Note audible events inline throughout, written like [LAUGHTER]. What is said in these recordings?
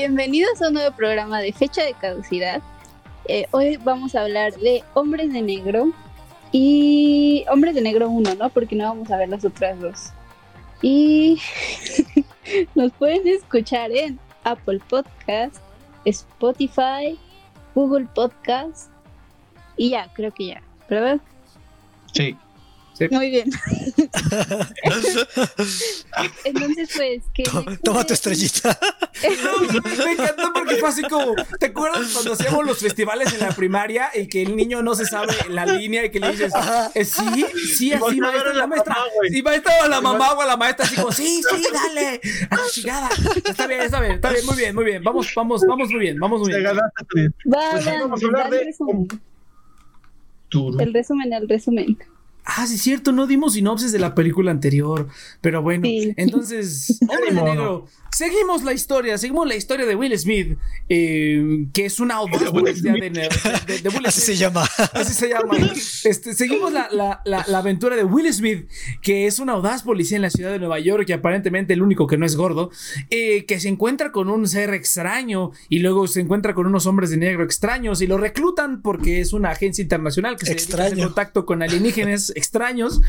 Bienvenidos a un nuevo programa de fecha de caducidad. Eh, hoy vamos a hablar de Hombres de Negro y Hombres de Negro 1, ¿no? Porque no vamos a ver las otras dos. Y [LAUGHS] nos pueden escuchar en Apple Podcast, Spotify, Google Podcast y ya, creo que ya, ¿verdad? Sí. Muy bien. [LAUGHS] Entonces, pues, que. Toma, tu estrellita. [LAUGHS] me encantó porque fue así como. ¿Te acuerdas cuando hacíamos los festivales en la primaria y que el niño no se sabe la línea y que le dices, eh, sí, sí, así, maestra, la maestra. Y maestra o la mamá o la maestra, así como, sí, sí, dale. A la chingada. Está bien, está bien, está bien, muy bien, muy bien. Vamos, vamos, vamos muy bien, vamos muy bien. Pues vamos a hablar de. El resumen, el resumen. Ah, sí, es cierto, no dimos sinopsis de la película anterior. Pero bueno, entonces, [LAUGHS] Hombre de Negro. Seguimos la historia, seguimos la historia de Will Smith, eh, que es una [LAUGHS] audaz policía de, de, de, Will Así se llama. Así se llama. Este, seguimos la, la, la, aventura de Will Smith, que es una audaz policía en la ciudad de Nueva York, y aparentemente el único que no es gordo, eh, que se encuentra con un ser extraño y luego se encuentra con unos hombres de negro extraños y lo reclutan porque es una agencia internacional que se dedica en contacto con alienígenas [LAUGHS] extraños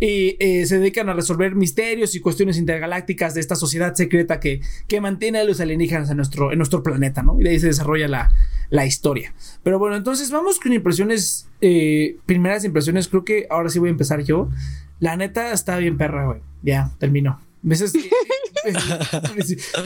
y eh, se dedican a resolver misterios y cuestiones intergalácticas de esta sociedad secreta que, que mantiene a los alienígenas en nuestro, en nuestro planeta, ¿no? Y de ahí se desarrolla la, la historia. Pero bueno, entonces vamos con impresiones, eh, primeras impresiones, creo que ahora sí voy a empezar yo. La neta está bien perra, güey. Ya, terminó. Veces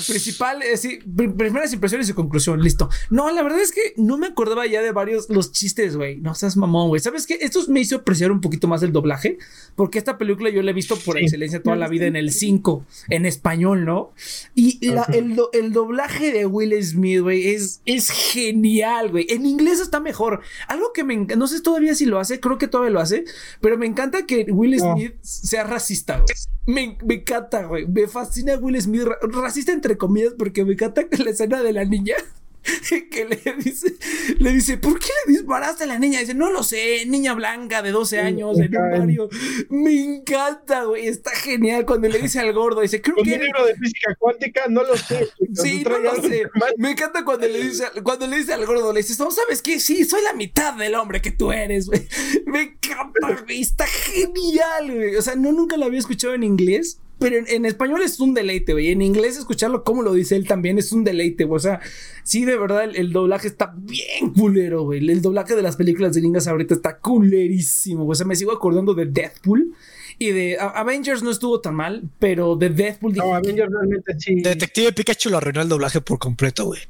principal, eh, sí, primeras impresiones y conclusión, listo. No, la verdad es que no me acordaba ya de varios los chistes, güey. No seas mamón, güey. ¿Sabes qué? Esto me hizo apreciar un poquito más el doblaje, porque esta película yo la he visto por excelencia toda la vida en el 5, en español, ¿no? Y el, doblaje de Will Smith, güey, es, es genial, güey. En inglés está mejor. Algo que me encanta, no sé todavía si lo hace, creo que todavía lo hace, pero me encanta que Will Smith sea racista, güey. Me, me encanta, güey. Me fascina Will Smith, racista entre comillas, porque me encanta [LAUGHS] la escena de la niña [LAUGHS] que le dice, le dice, ¿por qué le disparaste a la niña? Dice, no lo sé, niña blanca de 12 años en un barrio. Me encanta, güey, está genial cuando le dice al gordo, dice, creo que... Un libro de física cuántica, no lo sé. [LAUGHS] Sí, no lo sé. Me encanta cuando le dice, cuando le dice al gordo, le dice, no, ¿sabes qué? Sí, soy la mitad del hombre que tú eres, güey. Me encanta, güey, está genial, güey. O sea, no nunca lo había escuchado en inglés pero en, español es un deleite, güey. En inglés escucharlo como lo dice él también es un deleite, güey. O sea, sí, de verdad, el, doblaje está bien culero, güey. El, doblaje de las películas de gringas ahorita está culerísimo, güey. O sea, me sigo acordando de Deathpool. Y de Avengers no estuvo tan mal, pero de Deathpool... No, Avengers realmente sí. Detective Pikachu lo arruinó el doblaje por completo, güey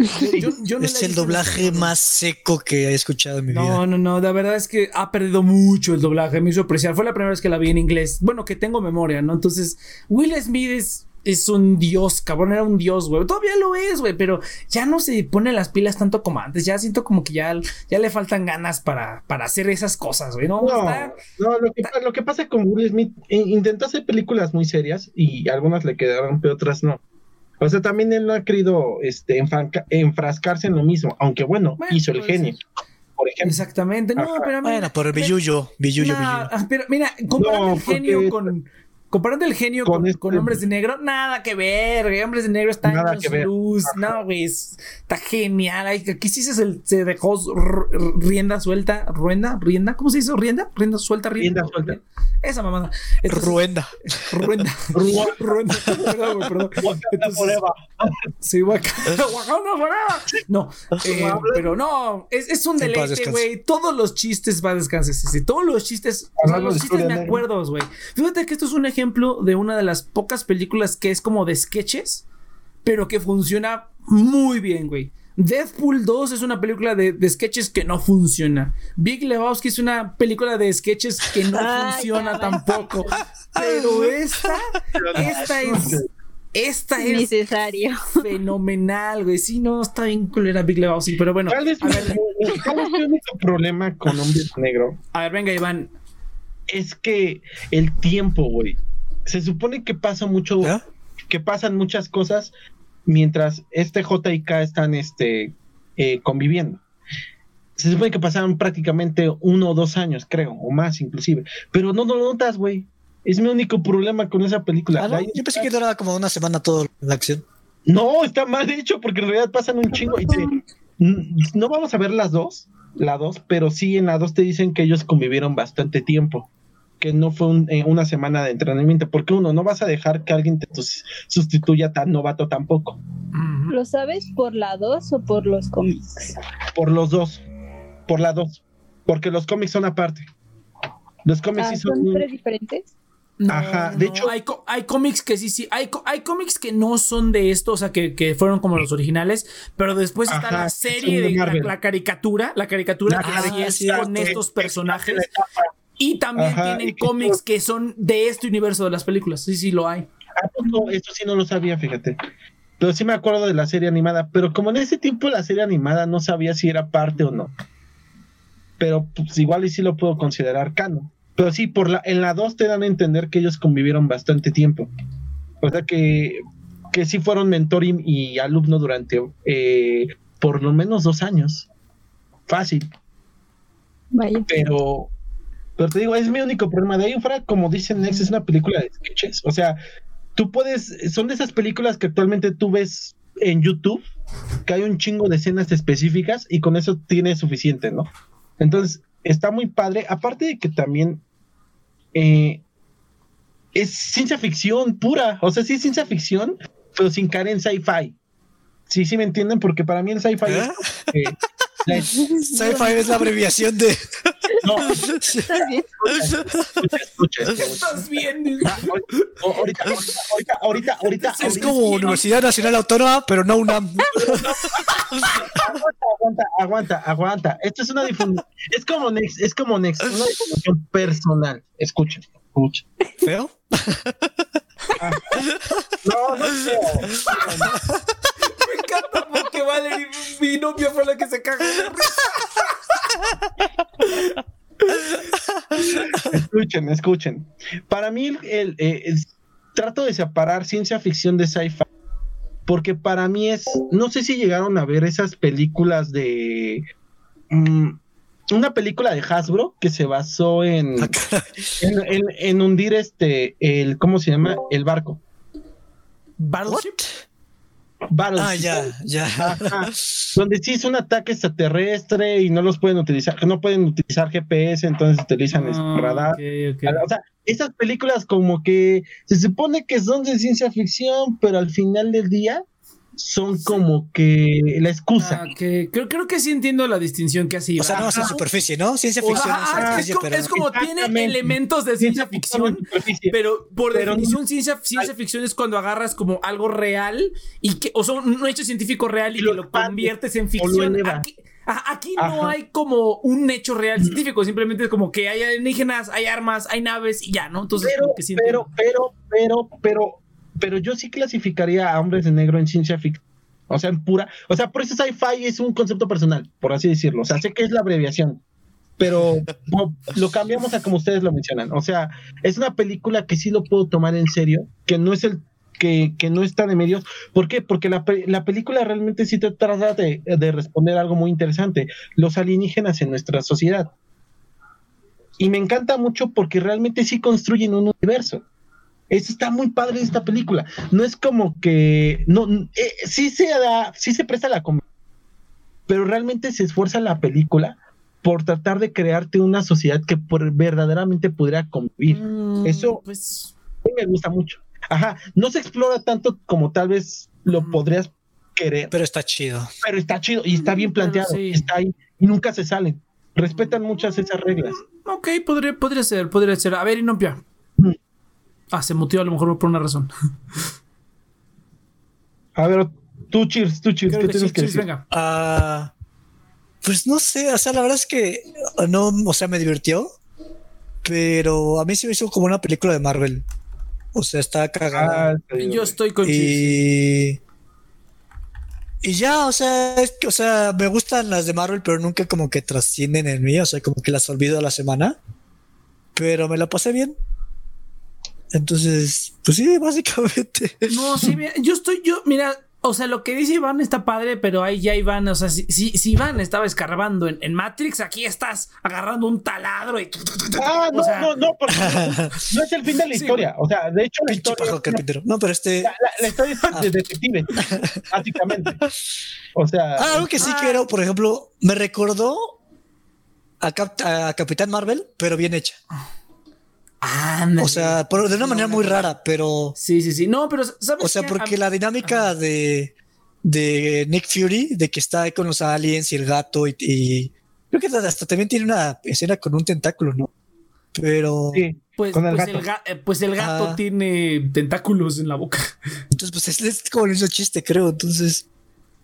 [LAUGHS] es el doblaje más seco que he escuchado en mi vida. No, no, no. La verdad es que ha perdido mucho el doblaje. Me hizo apreciar. Fue la primera vez que la vi en inglés. Bueno, que tengo memoria, ¿no? Entonces, Will Smith es, un dios, cabrón. Era un dios, güey. Todavía lo es, güey. Pero ya no se pone las pilas tanto como antes. Ya siento como que ya, ya le faltan ganas para, para hacer esas cosas, güey. No, no, lo, que, lo que pasa con Will Smith, intentó hacer películas muy serias y algunas le quedaron, pero otras no. O sea, también él no ha querido este, enfrascarse en lo mismo, aunque bueno, hizo el genio. Por ejemplo. Exactamente, no, pero bueno, por el billuyo, billuyo, Pero mira, comparando el genio con, Comparando el genio con, este Hombres de Negro, nada que ver, güey. Hombres de Negro está en luz. No, güey. Está genial. aquí sí se, se dejó rienda suelta. ¿Ruenda? ¿Rienda? ¿Cómo se dice? ¿Rienda? ¿Rienda suelta? ¿Rienda? suelta. Esa mamada. [LAUGHS] [LAUGHS] ruenda. Ruenda. ruenda. [LAUGHS] Perdón, perdón. Entonces, sí, No, eh, pero no. Es, es un deleite, güey. Todos los chistes va a descansar. Sí, Todos los chistes. O sea, los chistes me acuerdo, güey. Fíjate que esto es un ejemplo ejemplo de una de las pocas películas que es como de sketches, pero que funciona muy bien, güey. Deadpool 2 es una película de, sketches que no funciona. Big Lebowski es una película de sketches que no [LAUGHS] funciona tampoco. [LAUGHS] Pero esta, esta es. Esta es necesario. Fenomenal, güey. Sí, no, está bien culera Big Lebowski, pero bueno. ¿Cuál es, el [LAUGHS] único problema con Hombre Negro? A ver, venga, Iván. Es que el tiempo, güey se supone que pasa mucho, que pasan muchas cosas mientras este J y K están este, eh, conviviendo. Se supone que pasaron prácticamente uno o dos años, creo, o más inclusive. Pero no, lo notas, güey. Es mi único problema con esa película. Ah, Yo pensé que duraba como una semana toda la acción. No, está mal hecho porque en realidad pasan un chingo. Y no vamos a ver las dos, la dos, pero sí en la dos te dicen que ellos convivieron bastante tiempo que no fue eh, una semana de entrenamiento, porque uno, no vas a dejar que alguien te sustituya tan novato tampoco. ¿Lo sabes por la dos o por los cómics? Por los dos, por la dos, porque los cómics son aparte. Los cómics sí ah, son, son tres diferentes. Ajá, de hecho. Hay, hay cómics que sí, sí. Hay, hay cómics que no son de esto, o sea, que, que fueron como los originales, pero después está la serie de, la, caricatura, la caricatura que es con estos personajes. Y también tienen cómics que son de este universo de las películas. Sí, sí, lo hay. Ah, no, esto sí no lo sabía, fíjate. Pero sí me acuerdo de la serie animada. Pero como en ese tiempo la serie animada no sabía si era parte o no. Pero pues igual y sí lo puedo considerar canon. Pero sí, por la, en la 2 te dan a entender que ellos convivieron bastante tiempo. O sea que, que sí fueron mentor y, alumno durante eh, por lo menos dos años. Fácil. Pero, pero te digo, es mi único problema. De ahí fuera, como dicen Nex, es una película de sketches. O sea, tú puedes, son de esas películas que actualmente tú ves en YouTube, que hay un chingo de escenas específicas y con eso tiene suficiente, ¿no? Entonces, está muy padre. Aparte de que también eh, es ciencia ficción pura. O sea, sí es ciencia ficción, pero sin caer en sci-fi. Sí, sí me entienden, porque para mí el sci-fi es. ¿Eh? Sci-fi es la abreviación de. No, ¿Estás bien? ¿Estás bien? Ah, ahorita, ahorita, ahorita, ahorita, Es como Universidad Nacional Autónoma, pero no una. aguanta, aguanta, aguanta. Esto es una difusión. Es como Next, es como Next, una difusión personal. Escuchen, escuchen. ¿Feo? Ah. No, no es feo. Me encanta porque Valerie, mi novia fue la que se cagó escuchen, escuchen. Para mí, el, trato de separar ciencia ficción de sci-fi. Porque para mí es. No sé si llegaron a ver esas películas de. Mm, una película de Hasbro que se basó en, ah, en, hundir este. El, ¿Cómo se llama? El barco. Ah, ya, ya. [LAUGHS] Donde sí es un ataque extraterrestre y no los pueden utilizar, no pueden utilizar GPS, entonces utilizan ah, radar. O sea, esas películas como que se supone que son de ciencia ficción, pero al final del día son como que la excusa. Ah, que, creo, creo que sí entiendo la distinción que así. O sea, no es superficie, ¿no? Ciencia ficción. es, como, tiene elementos de ciencia ficción, pero por definición ciencia, ciencia ficción es cuando agarras como algo real y que, o sea, un hecho científico real y lo, lo conviertes en ficción. Aquí, no hay como un hecho real científico, simplemente es como que hay alienígenas, hay armas, hay naves y ya, ¿no? Entonces, pero, pero, pero, pero, pero, pero yo sí clasificaría a hombres de negro en ciencia ficción. O sea, en pura. O sea, por eso sci-fi es un concepto personal, por así decirlo. O sea, sé que es la abreviación, pero [LAUGHS] lo cambiamos a como ustedes lo mencionan. O sea, es una película que sí lo puedo tomar en serio, que no es el. Que, que no está de medios. ¿Por qué? Porque la, la película realmente sí te trata de, de responder algo muy interesante. Los alienígenas en nuestra sociedad. Y me encanta mucho porque realmente sí construyen un universo. Eso está muy padre de esta película. No es como que. No, eh, sí se da, sí se presta la pero realmente se esfuerza la película por tratar de crearte una sociedad que verdaderamente pudiera convivir. Mm, Eso pues... me gusta mucho. Ajá, no se explora tanto como tal vez lo mm. podrías querer. Pero está chido. Pero está chido y está bien planteado. Está ahí y nunca se salen. Respetan muchas esas reglas. Ok, podría, podría ser, podría ser. A ver, Inopia, Ah, se mutió a lo mejor por una razón. A ver, tú cheers, tú cheers, ¿qué tienes que decir? Venga. Ah, pues no sé, o sea, la verdad es que no, o sea, me divirtió, pero a mí se me hizo como una película de Marvel. O sea, está cagada. Ah, yo estoy con y... y ya, o sea, es que, o sea, me gustan las de Marvel, pero nunca como que trascienden en mí, o sea, como que las olvido a la semana. Pero me la pasé bien. Entonces, pues sí, [LAUGHS] básicamente. No, sí, yo estoy, yo, mira, o sea, lo que dice Iván está padre, pero ahí ya Iván, o sea, si, si, Iván estaba escarbando en, Matrix, aquí estás agarrando un taladro y. Ah, [LAUGHS] no, no, no, porque [LAUGHS] no es el fin de la historia. O sea, de hecho, la historia. No, pero este. La, historia es de detective, básicamente. O sea. Ah, algo que sí quiero, por ejemplo, me recordó a, a Capitán Marvel, pero bien hecha. O sea, de una manera muy rara, pero. Sí, sí, sí. No, pero O sea, porque la dinámica de, de Nick Fury, de que está ahí con los aliens y el gato, y, creo que hasta también tiene una escena con un tentáculo, ¿no? Pero. Pues, pues, el eh, pues, el gato tiene tentáculos en la boca. [LAUGHS] Entonces, pues es, como el mismo chiste, creo. Entonces,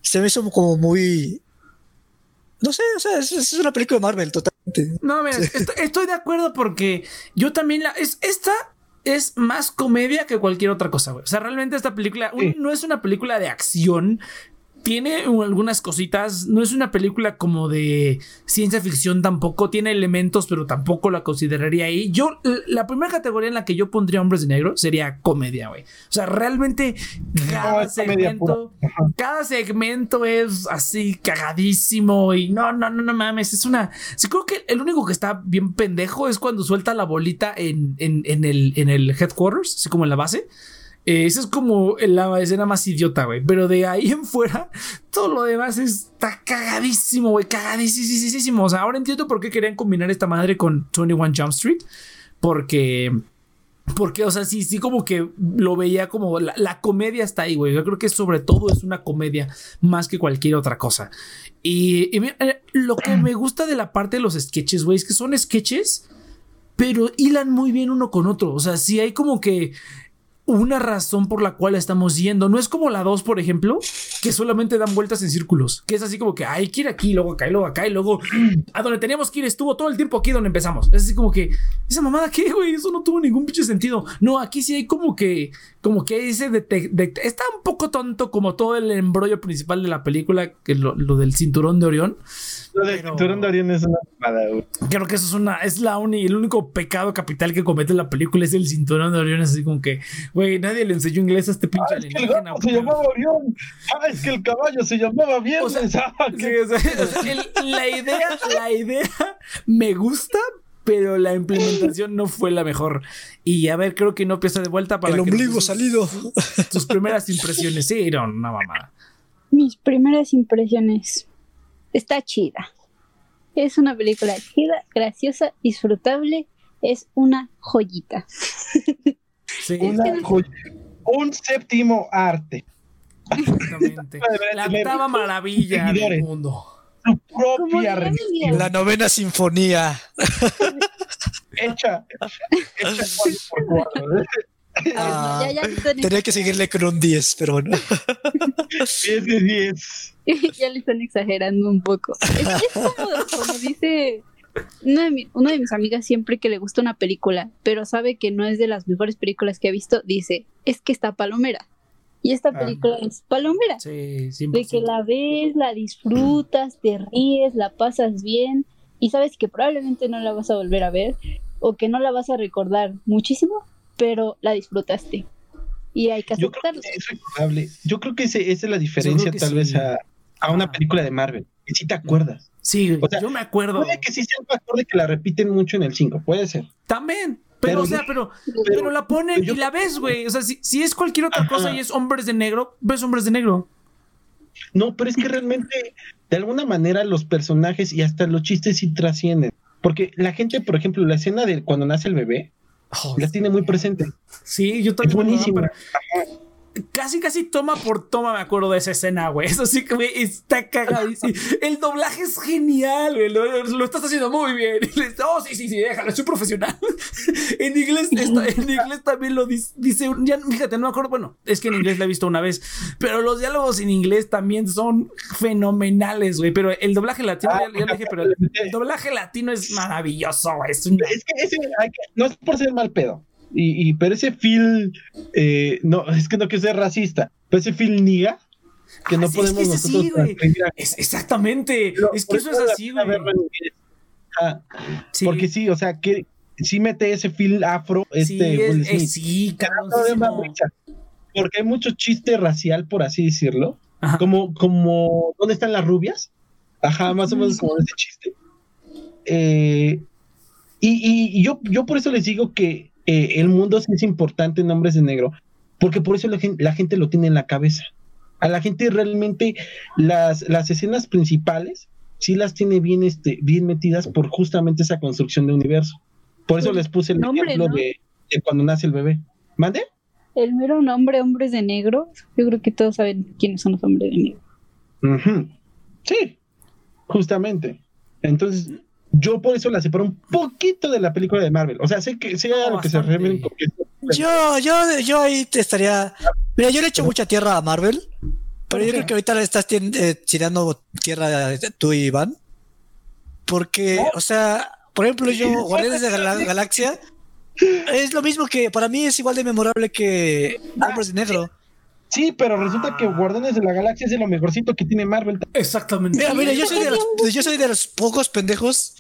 se me hizo como muy. No sé, o sea, es, una película de Marvel, totalmente. No, mira, estoy, de acuerdo porque yo también la. Es, esta es más comedia que cualquier otra cosa, güey. O sea, realmente esta película no es una película de acción tiene algunas cositas. No es una película como de ciencia ficción tampoco. Tiene elementos, pero tampoco la consideraría ahí. Yo, la primera categoría en la que yo pondría hombres de negro sería comedia, güey. O sea, realmente cada segmento, cada segmento es así cagadísimo y no, no, no, no mames. Es una. Sí, creo que el único que está bien pendejo es cuando suelta la bolita en, en, en el, en el headquarters, así como en la base. Eh, esa es como la escena más idiota, güey. Pero de ahí en fuera, todo lo demás está cagadísimo, güey. Cagadísimo. O sea, ahora entiendo por qué querían combinar esta madre con 21 Jump Street. Porque. Porque, o sea, sí, sí, como que lo veía como la, comedia está ahí, güey. Yo creo que sobre todo es una comedia más que cualquier otra cosa. Y, eh, lo que me gusta de la parte de los sketches, güey, es que son sketches, pero hilan muy bien uno con otro. O sea, sí hay como que una razón por la cual estamos yendo. No es como la 2, por ejemplo, que solamente dan vueltas en círculos, que es así como que hay que ir aquí, luego acá, y luego acá, y luego a donde teníamos que ir estuvo todo el tiempo aquí donde empezamos. Es así como que, esa mamada, ¿qué, güey? Eso no tuvo ningún pinche sentido. No, aquí sí hay como que, como que de, está un poco tonto como todo el embrollo principal de la película, que lo, lo del cinturón de Orión. Lo del cinturón de Orión es una mamada, güey. Creo que eso es una, es la única, el único pecado capital que comete la película es el cinturón de Orión, así como que, güey, nadie le enseñó inglés a este pinche ah, es que el gato se llamaba Orión. Ah, es que el caballo se llamaba bien. O sea, ah, la idea, la idea me gusta, pero la implementación no fue la mejor. Y a ver, creo que no empieza de vuelta para el ombligo salido. Tus primeras impresiones, sí, no, una mamada. Mis primeras impresiones. Está chida. Es una película chida, graciosa, disfrutable. Es una joyita. Un séptimo arte. Exactamente. [LAUGHS] La octava maravilla del mundo. Su propia La novena sinfonía. hecha, hecha por cuatro. Ah, tenía que seguirle con un 10, pero bueno. 10 de 10. [LAUGHS] ya le están exagerando un poco. Es, como, como dice una de, mis amigas siempre que le gusta una película, pero sabe que no es de las mejores películas que ha visto, dice, es que está palomera. Y esta ah. película es palomera. Sí, de que la ves, la disfrutas, te ríes, la pasas bien y sabes que probablemente no la vas a volver a ver o que no la vas a recordar muchísimo, pero la disfrutaste. Y hay que aceptarlo. Yo creo que esa es la diferencia tal vez a, a, una película de Marvel, que si te acuerdas. Sí, yo me acuerdo. Puede que sí sea un factor de que la repiten mucho en el 5, puede ser. También, pero, o sea, pero, pero, la ponen y la ves, güey. O sea, si, si, es cualquier otra cosa y es hombres de negro, ves hombres de negro. No, pero es que realmente, de alguna manera, los personajes y hasta los chistes sí trascienden. Porque la gente, por ejemplo, la escena de cuando nace el bebé, oh, la tiene muy presente. Sí, yo también. Es buenísima casi, casi toma por toma me acuerdo de esa escena, güey. Eso sí que, está cagadísimo. El doblaje es genial, güey. Lo, estás haciendo muy bien. oh, sí, sí, sí, déjalo, soy profesional. [LAUGHS] en inglés, en inglés también lo dice, ya, fíjate, no me acuerdo, bueno, es que en inglés la he visto una vez, pero los diálogos en inglés también son fenomenales, güey. Pero el doblaje latino, ya, ya dije, pero el, doblaje latino es maravilloso, güey. Es, es que ese, no es por ser mal pedo y, pero ese Phil, eh, no, [LAUGHS] es que no que sea racista, pero ese Phil niga que no podemos es nosotros sí, es, exactamente, es que eso es así, güey. Ah, Porque sí, o sea, que sí mete ese Phil afro, este, sí, es, sí, porque hay mucho chiste racial, por así decirlo. Como, como, ¿dónde están las rubias? Ajá, más o menos como ese chiste. Eh, y, yo, yo por eso les digo que eh, el mundo sí es importante en Hombres de Negro, porque por eso la gente, la gente lo tiene en la cabeza. A la gente realmente las, las escenas principales sí las tiene bien, este, bien metidas por justamente esa construcción de universo. Por eso les puse el ejemplo de, cuando nace el bebé. ¿Mande? El mero nombre, hombres de negro. Yo creo que todos saben quiénes son los hombres de negro. Sí, justamente. Entonces, yo por eso la separo un poquito de la película de Marvel. O sea, sé que sé a lo que se refieren. Yo, yo, yo ahí te estaría. Mira, yo le echo mucha tierra a Marvel. Pero yo creo que ahorita le estás eh, tirando tierra tú y Iván. Porque, o sea, por ejemplo, yo, [LAUGHS] Guardianes de la Galaxia, es lo mismo que para mí es igual de memorable que Hombres de Negro. Sí, pero resulta que Guardianes de la Galaxia es lo mejorcito que tiene Marvel. Exactamente. Mira, mira, yo soy de los, yo soy de los pocos pendejos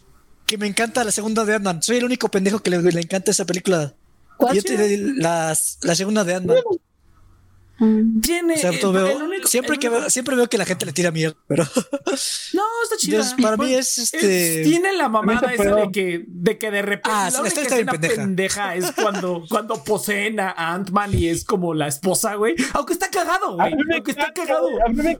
que me encanta la segunda de Ant-Man. Soy el único pendejo que le, le encanta esa película. ¿Cuál? Yo te, la, la segunda de Ant-Man. Mm. Tiene. siempre, que veo, siempre veo que la gente le tira mierda, pero. [LAUGHS] No, está chido. para mí es este. tiene la mamada esa de que, de que de repente. Ah, la única escena pendeja. pendeja. es cuando, [LAUGHS] cuando poseen a Ant-Man y es como la esposa, güey. Aunque está cagado, güey. Aunque está cagado.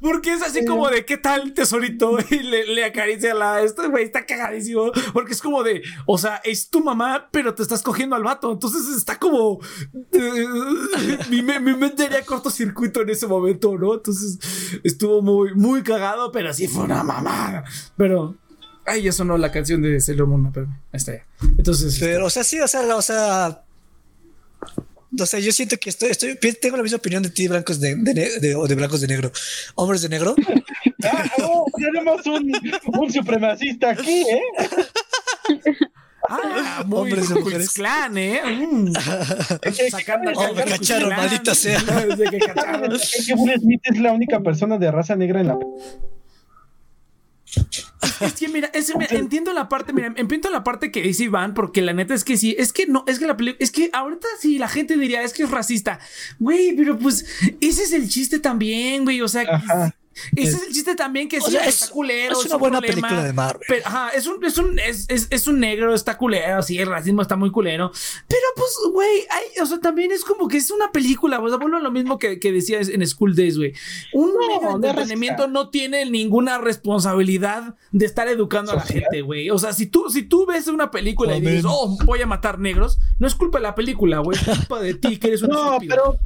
Porque es así como de qué tal, tesorito. [LAUGHS] Y le, le acaricia a la. Esto, güey, está cagadísimo. Porque es como de. O sea, es tu mamá, pero te estás cogiendo al vato. Entonces está como. mi, mi, mi mente haría corto circuito en ese momento, ¿no? Entonces estuvo muy, muy cagado, pero sí fue una mamada. Pero, ay, eso no, la canción de Sailor Moon, pero ahí está ya. Entonces. Pero, o sea, sí, o sea, o sea. O sea, yo siento que estoy, estoy, tengo la misma opinión de ti, blancos de, de, o de blancos de negro. Hombres de negro. [LAUGHS] ah, oh, tenemos un, un supremacista aquí, ¿eh? [LAUGHS] Ah, muy hombres de mujeres. Clan, ¿eh? [LAUGHS] Mm. Sacando oh, me cacharon, maldita sea. [LAUGHS] Desde que cacharon. [LAUGHS] Es que Will Smith es la única persona de raza negra en la. Es que mira, entiendo la parte, mira, entiendo la parte que dice Iván, porque la neta es que sí, es que no, es que la película, es que ahorita sí la gente diría, es que es racista. Güey, pero pues ese es el chiste también, güey, o sea, Ajá. Ese es el chiste también que sí, es, está culero. Es una buena película de Marvel. ajá, es un, es un, es, un negro, está culero, sí, el racismo está muy culero. Pero pues, güey, o sea, también es como que es una película, o sea, vuelvo a lo mismo que, que decías en School Days, güey. Un no, de entretenimiento no tiene ninguna responsabilidad de estar educando a la gente, güey. O sea, si tú, si tú ves una película y dices, oh, voy a matar negros, no es culpa de la película, güey, es culpa de ti que eres un [LAUGHS] no, Pero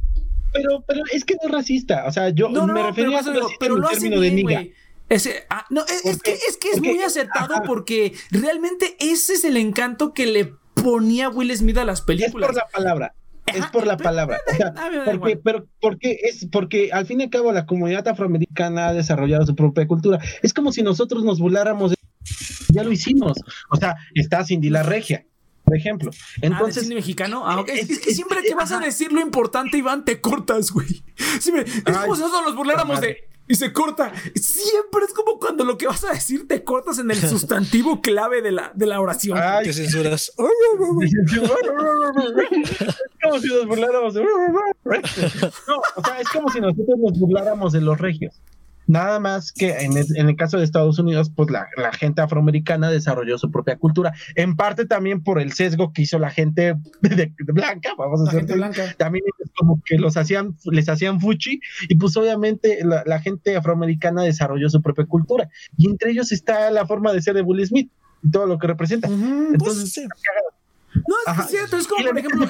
pero, pero es que no es racista. O sea, yo me refería a eso pero en término de niga. Ese, ah, no, es, que, es que es muy acertado porque realmente ese es el encanto que le ponía Will Smith a las películas. Es por la palabra. es por la palabra. O sea, porque, pero, porque es porque al fin y al cabo la comunidad afroamericana ha desarrollado su propia cultura. Es como si nosotros nos burláramos de ya lo hicimos. O sea, está Cindy la Regia por ejemplo. Ah, Entonces, cine mexicano? Ah, es, que siempre que vas a decir lo importante, Iván, te cortas, güey. Siempre, es como si nosotros nos burláramos de y se corta. Siempre es como cuando lo que vas a decir te cortas en el sustantivo [LAUGHS] clave de la, de la oración. Ay, que censuras. [LAUGHS] [LAUGHS] como si nos burláramos de... No, o sea, es como si nosotros nos burláramos de los regios. Nada más que en el, caso de Estados Unidos, pues la, gente afroamericana desarrolló su propia cultura, en parte también por el sesgo que hizo la gente [LAUGHS] de, blanca, vamos a decir. También es como que los hacían, les hacían fuchi, y pues obviamente la, gente afroamericana desarrolló su propia cultura. Y entre ellos está la forma de ser de Will Smith y todo lo que representa. Pues Entonces, no, es cierto, es como, por ejemplo,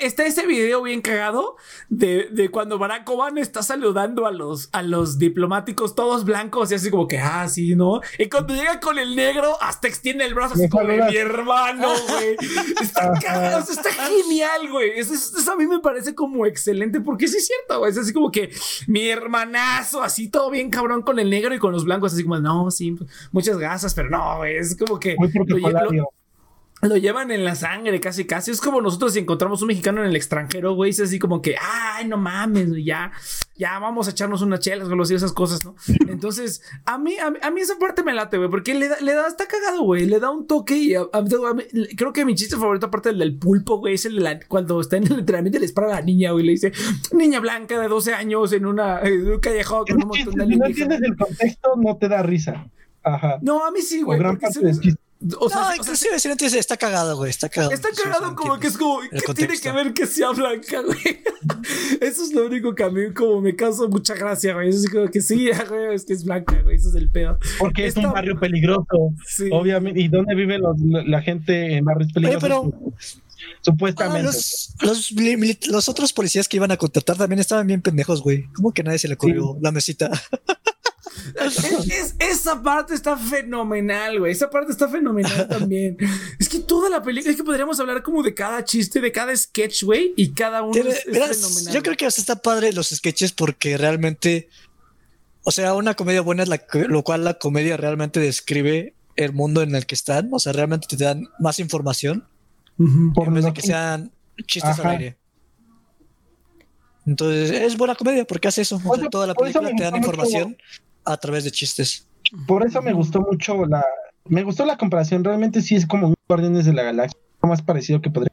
está ese video bien cagado de, cuando Barack Obama está saludando a los, a los diplomáticos todos blancos y así como que, ah, sí, ¿no? Y cuando llega con el negro, hasta extiende el brazo así como mi hermano, [LAUGHS] güey. Está cagado, está genial, güey. Eso, a mí me parece como excelente porque sí es cierto, güey. Es así como que mi hermanazo, así todo bien cabrón con el negro y con los blancos, así como, no, sí, muchas gasas, pero no, güey. Es como que... lo llevan en la sangre, casi, casi. Es como nosotros si encontramos un mexicano en el extranjero, güey. Es así como que, ay, no mames, ya, ya vamos a echarnos unas chelas, güey, y esas cosas, ¿no? Entonces, a mí, a mí, esa parte me late, güey, porque le da, le da, está cagado, güey. Le da un toque y creo que mi chiste favorito, aparte del, del pulpo, güey, es el de la, cuando está en el entrenamiento y le dispara a la niña, güey, le dice, niña blanca de 12 años en, una, un callejón con un montón de Si no entiendes el contexto, no te da risa. Ajá. No, a mí sí, güey. gran parte del chiste o sea, no, inclusive si no está cagado, güey. Está cagado. Está cagado como que es como. ¿Qué tiene que ver que sea blanca, güey? [LAUGHS] Eso es lo único que a mí como me causa mucha gracia, güey. Eso es como que sí, [LAUGHS] güey, es que es blanca, güey. Eso es el pedo. Porque es un barrio peligroso. Sí. Obviamente. ¿Y dónde vive la gente en barrios peligrosos? pero. Supuestamente. Ah, los, los, otros policías que iban a contratar también estaban bien pendejos, güey. ¿Cómo que nadie se le ocurrió la mesita? [LAUGHS] esa parte está fenomenal, güey. Esa parte está fenomenal [LAUGHS] también. Es que toda la película, es que podríamos hablar como de cada chiste, de cada sketch, güey, y cada uno es, fenomenal. Yo creo que hasta está padre los sketches porque realmente, o sea, una comedia buena es la, lo cual la comedia realmente describe el mundo en el que están. O sea, realmente te dan más información por en vez de que sean chistes al aire. Entonces, es buena comedia porque hace eso. toda la película te dan información a través de chistes. Por eso me gustó mucho la. Me gustó la comparación. Realmente sí es como un Guardianes de la Galaxia. Más parecido que podría.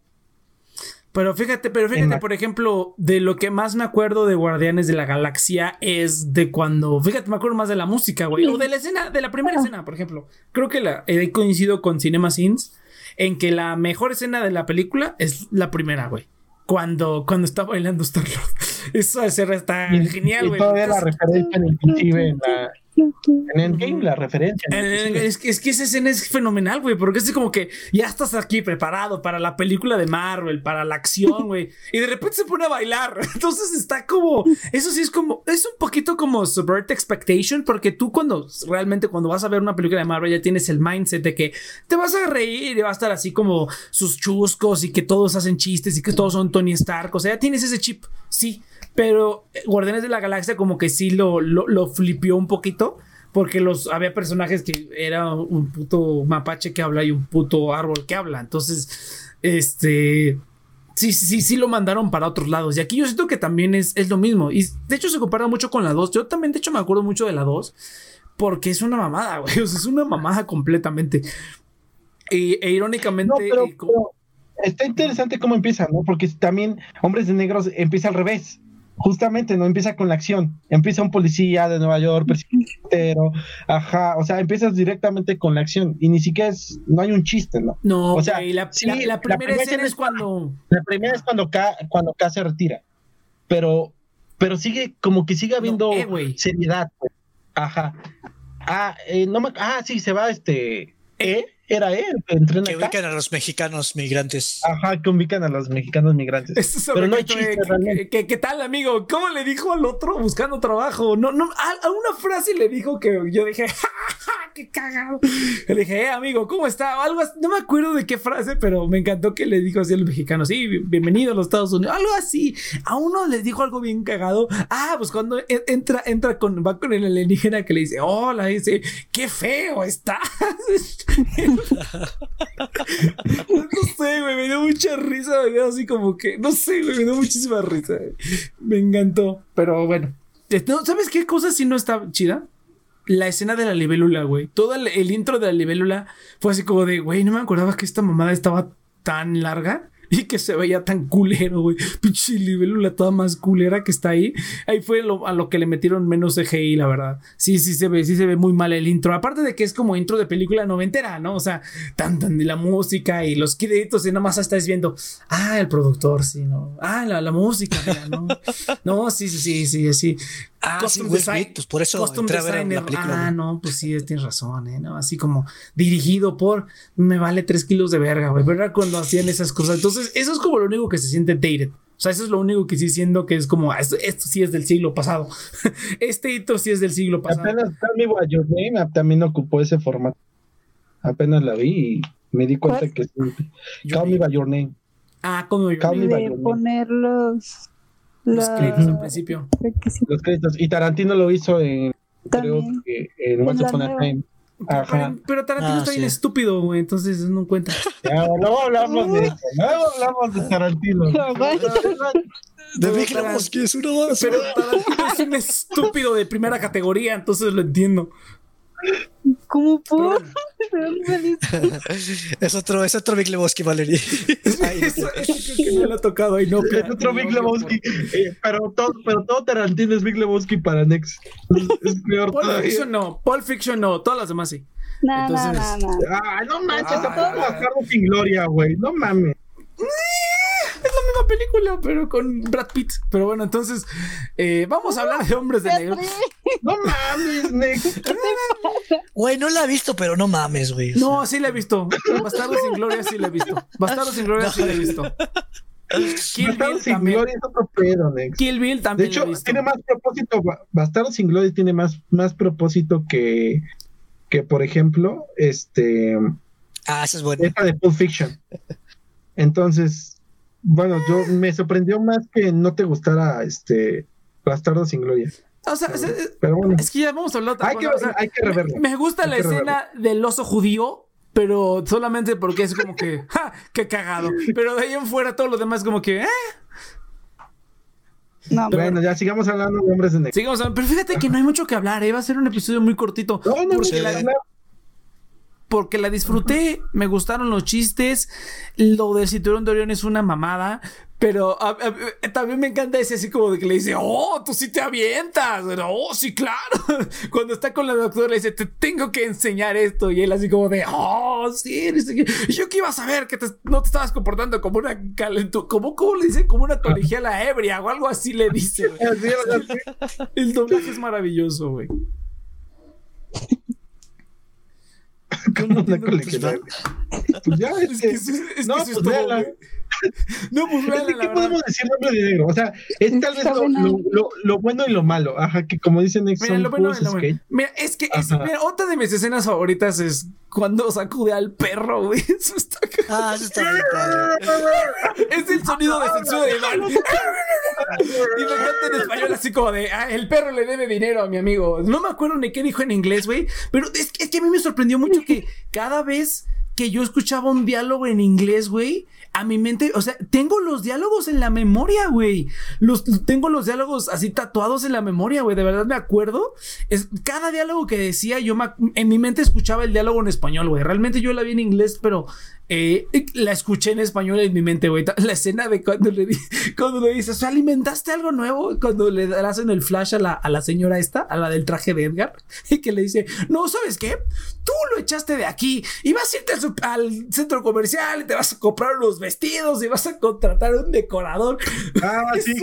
Pero fíjate, pero fíjate, por ejemplo, de lo que más me acuerdo de Guardianes de la Galaxia es de cuando, fíjate, me acuerdo más de la música, güey, o de la escena, de la primera escena, por ejemplo. Creo que la, he coincido con Cinema Sins en que la mejor escena de la película es la primera, güey cuando, cuando está bailando Star-Lord. Eso está genial, güey. Todavía la referencia inclusive en la, en Endgame, la referencia. es, que, es que esa escena es fenomenal, güey, porque es como que ya estás aquí preparado para la película de Marvel, para la acción, güey, y de repente se pone a bailar. [LAUGHS] Entonces está como, eso sí es como, es un poquito como subvert expectation, porque tú cuando realmente cuando vas a ver una película de Marvel ya tienes el mindset de que te vas a reír y va a estar así como sus chuscos y que todos hacen chistes y que todos son Tony Stark, o sea, ya tienes ese chip, sí. Pero Guardianes de la Galaxia como que sí lo, lo, lo flipió un poquito. Porque los, había personajes que era un puto mapache que habla y un puto árbol que habla. Entonces, este... Sí, sí, sí, lo mandaron para otros lados. Y aquí yo siento que también es, es lo mismo. Y de hecho se compara mucho con la 2. Yo también, de hecho, me acuerdo mucho de la 2. Porque es una mamada, [LAUGHS] güey. O sea, es una mamada completamente. Y, e irónicamente. está interesante cómo empieza, ¿no? Porque también Hombres de Negros empieza al revés justamente no empieza con la acción, empieza un policía de Nueva York, pero ajá, o sea, empiezas directamente con la acción y ni siquiera es, no hay un chiste, ¿no? No, o sea, la, primera escena es cuando la primera es cuando K, cuando K se retira, pero pero sigue como que sigue habiendo eh, seriedad, pues. ajá. Ah, eh, no me, ah, sí, se va este ¿Eh? Era él que entrena Que ubican a los mexicanos migrantes. Ajá, que ubican a los mexicanos migrantes. Pero no hay chiste, ¿qué, ¿qué, tal, amigo? ¿Cómo le dijo al otro buscando trabajo? No, no, a, una frase le dijo que yo dije, [LAUGHS] ¡Ja, ja, qué cagado! Le dije, eh, amigo, ¿cómo está? Algo no me acuerdo de qué frase, pero me encantó que le dijo así a los mexicanos, sí, bienvenido a los Estados Unidos. Algo así. A uno le dijo algo bien cagado. Ah, pues cuando entra, entra con, va con el alienígena que le dice, hola, dice, qué feo estás. [LAUGHS] no sé, güey, me dio mucha risa, me dio así como que, no sé, güey, me dio muchísima risa. Me encantó, pero bueno. ¿Sabes qué cosa si no está chida? La escena de la libélula, güey. Todo el, intro de la libélula fue así como de, güey, no me acordaba que esta mamada estaba tan larga y que se veía tan culero, güey. Pinche libélula toda más culera que está ahí. Ahí fue a lo que le metieron menos CGI, la verdad. Sí, sí se ve, sí se ve muy mal el intro. Aparte de que es como intro de película noventera, ¿no? O sea, tan tan de la música y los créditos y nada más estás viendo, ah, el productor, sí, ¿no? Ah, la, la música, ¿no? [LAUGHS] No, sí, sí, sí, sí, sí. Ah, custom design, pues por eso entré a ver la película. Ah, no, pues sí, tienes razón, ¿eh? ¿no? Así como dirigido por me vale tres kilos de verga, güey, ¿verdad? Cuando hacían esas cosas. Entonces, eso es como lo único que se siente dated. O sea, eso es lo único que sí siento que es como, ah, esto, sí es del siglo pasado. [LAUGHS] este hito sí es del siglo pasado. Apenas Call Me Your Name también ocupó ese formato. Apenas la vi y me di cuenta que es Call Me By Your Name. Ah, como yo. Call Me By Your Name. Los créditos en principio. Los créditos. Y Tarantino lo hizo en, creo que en Once Upon a Time. Pero, pero Tarantino Ah, está bien sí. estúpido, güey, entonces no cuenta. [LAUGHS] Ya, luego hablamos de eso. Luego hablamos de Tarantino. [LAUGHS] De Big Pero- Lebowski es una. Pero Tarantino es un estúpido de primera categoría, entonces lo entiendo. [LAUGHS] ¿Cómo por? [LAUGHS] [LAUGHS] Es otro, es otro Big Lebowski, Valerie. Ay, Eso, eso creo que no lo ha tocado y no. Es otro Big Lebowski. eh, pero, todo, pero todo Tarantino es Big Lebowski para Nex. Es, es peor Pulp todavía. Fiction no, Pulp Fiction no, todas las demás sí. No, no, Entonces- no, no. Ah, no manches, Ah. a todos Bastardo sin gloria, güey. No mames. Misma película, pero con Brad Pitt. Pero bueno, entonces eh, vamos a hablar de hombres de negro. No mames, Nex. [LAUGHS] Güey, no la he visto, pero no mames, güey. No, sí la he visto. Bastardo sin gloria sí la he visto. Bastardo sin gloria sí la he visto. Kill Bill sin también. gloria es otro pedo, Nex. Kill Bill De también hecho, la he visto. tiene más propósito. Ba- Bastardo sin gloria tiene más, más propósito que, que, por ejemplo, este. Ah, esa es buena. esta de Pulp Fiction. Entonces, bueno, yo me sorprendió más que no te gustara este Bastardo sin gloria. O sea, es, Pero bueno, es que ya vamos a hablar hay que, o sea, hay que reverlo. Me gusta Hay la escena del oso judío, pero solamente porque es como que, [LAUGHS] ¡ja! ¡Qué cagado! Pero de ahí en fuera todo lo demás como que, ¿eh? No, Bueno, ya sigamos hablando de hombres de negro. Sigamos hablando. Pero fíjate que no hay mucho que hablar, ¿eh? Va a ser un episodio muy cortito. No, no, porque, no, la, no, porque la disfruté, me gustaron los chistes. Lo del cinturón de Orión es una mamada. Pero a- a- también me encanta ese así como de que le dice, oh, tú sí te avientas. Oh, sí, claro. [LAUGHS] Cuando está con la doctora le dice, te tengo que enseñar esto. Y él así como de, oh, sí. yo que iba a saber que te- no te estabas comportando como una calentu como, ¿cómo le dice? Como una colegiala ebria o algo así le dice. güey. [LAUGHS] Así, así. El doblaje es maravilloso, güey. Como una colegiala. Pues ya, Es que este, eso, es, no, que eso es pues todo, véala. [LAUGHS] No, pues la ¿Qué verdad. podemos decir de hombre de negro? O sea, es tal vez lo, buena. lo, lo, lo bueno y lo malo. Ajá, que como dicen Mira, son lo bueno, lo bueno. Mira, es que es- mira, otra de mis escenas favoritas es cuando sacude al perro, güey. [LAUGHS] Eso está Ah, eso está. [LAUGHS] Es el sonido de censura de Iván. Y me canta en español así como de, "Ah, el perro le debe dinero a mi amigo. No me acuerdo ni qué dijo en inglés, güey. Pero es, que- es que a mí me sorprendió mucho que cada vez que yo escuchaba un diálogo en inglés, güey, a mi mente, o sea, tengo los diálogos en la memoria, güey. Los, tengo los diálogos así tatuados en la memoria, güey. De verdad me acuerdo. Es, cada diálogo que decía, yo en mi mente escuchaba el diálogo en español, güey. Realmente yo la vi en inglés, pero eh, la escuché en español en mi mente, güey. La escena de cuando le, cuando le dices, ¿alimentaste algo nuevo? Cuando le hacen el flash a la, a la señora esta, a la del traje de Edgar, [LAUGHS] y que le dice, no, ¿sabes qué? Tú lo echaste de aquí y vas a irte al, centro comercial y te vas a comprar unos vestidos y vas a contratar un decorador. Ah, [LAUGHS] sí.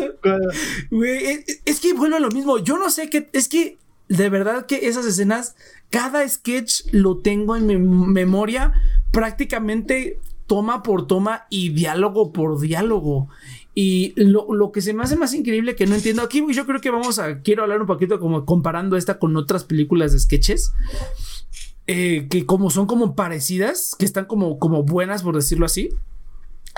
Güey, es, es que vuelvo a lo mismo. Yo no sé qué. Es que de verdad que esas escenas, cada sketch lo tengo en mi memoria prácticamente toma por toma y diálogo por diálogo. Y lo, lo que se me hace más increíble que no entiendo aquí, yo creo que vamos a. Quiero hablar un poquito como comparando esta con otras películas de sketches. eh, que como son como parecidas, que están como, como buenas, por decirlo así.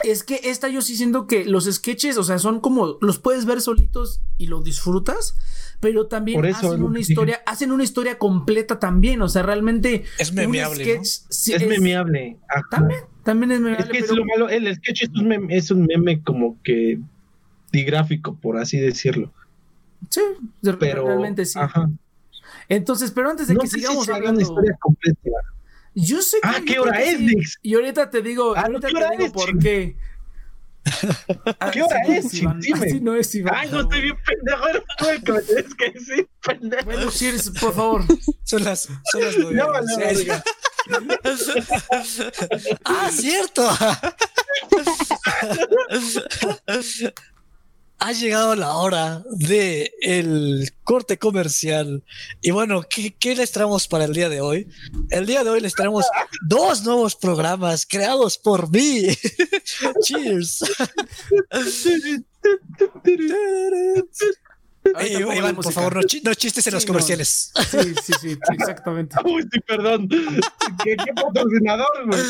Es que esta yo sí siento que los sketches, o sea, son como los puedes ver solitos y lo disfrutas, pero también Por eso es hacen una que dije. historia, hacen una historia completa también, o sea, realmente Es un memeable, sketch sí Es, memeable. Ajá. También, también es Es memeable, que es pero- lo malo. El sketch es un meme, es un meme como que digráfico, por así decirlo. sí, de- Pero. realmente sí. Ajá. Entonces, pero antes de No que sé si sigamos se haga hablando, una historia completa. Yo sé que Ah, ¿qué hora es, sí. Nix? Y ahorita te digo, Ah, ahorita ¿qué te hora digo es, por ching? qué. [LAUGHS] Ah, ¿Qué hora no es, Iván, ching? Dime. Así no es Iván. Ay, no estoy bien pendejo. Eres tú el que decir, pendejo. Bueno, cheers, por [LAUGHS] favor. Son las, son las nueve. Ya vale, Sí. verga. Ah, cierto. [LAUGHS] Ha llegado la hora de el corte comercial. Y bueno, ¿qué, ¿qué les traemos para el día de hoy? El día de hoy les traemos dos nuevos programas creados por mí. [LAUGHS] Cheers. [LAUGHS] Iván, por música. favor, no, chi- no chistes en los no. comerciales. Sí, sí, sí, [LAUGHS] exactamente. Uy, sí, perdón. ¿Qué, qué patrocinador, güey?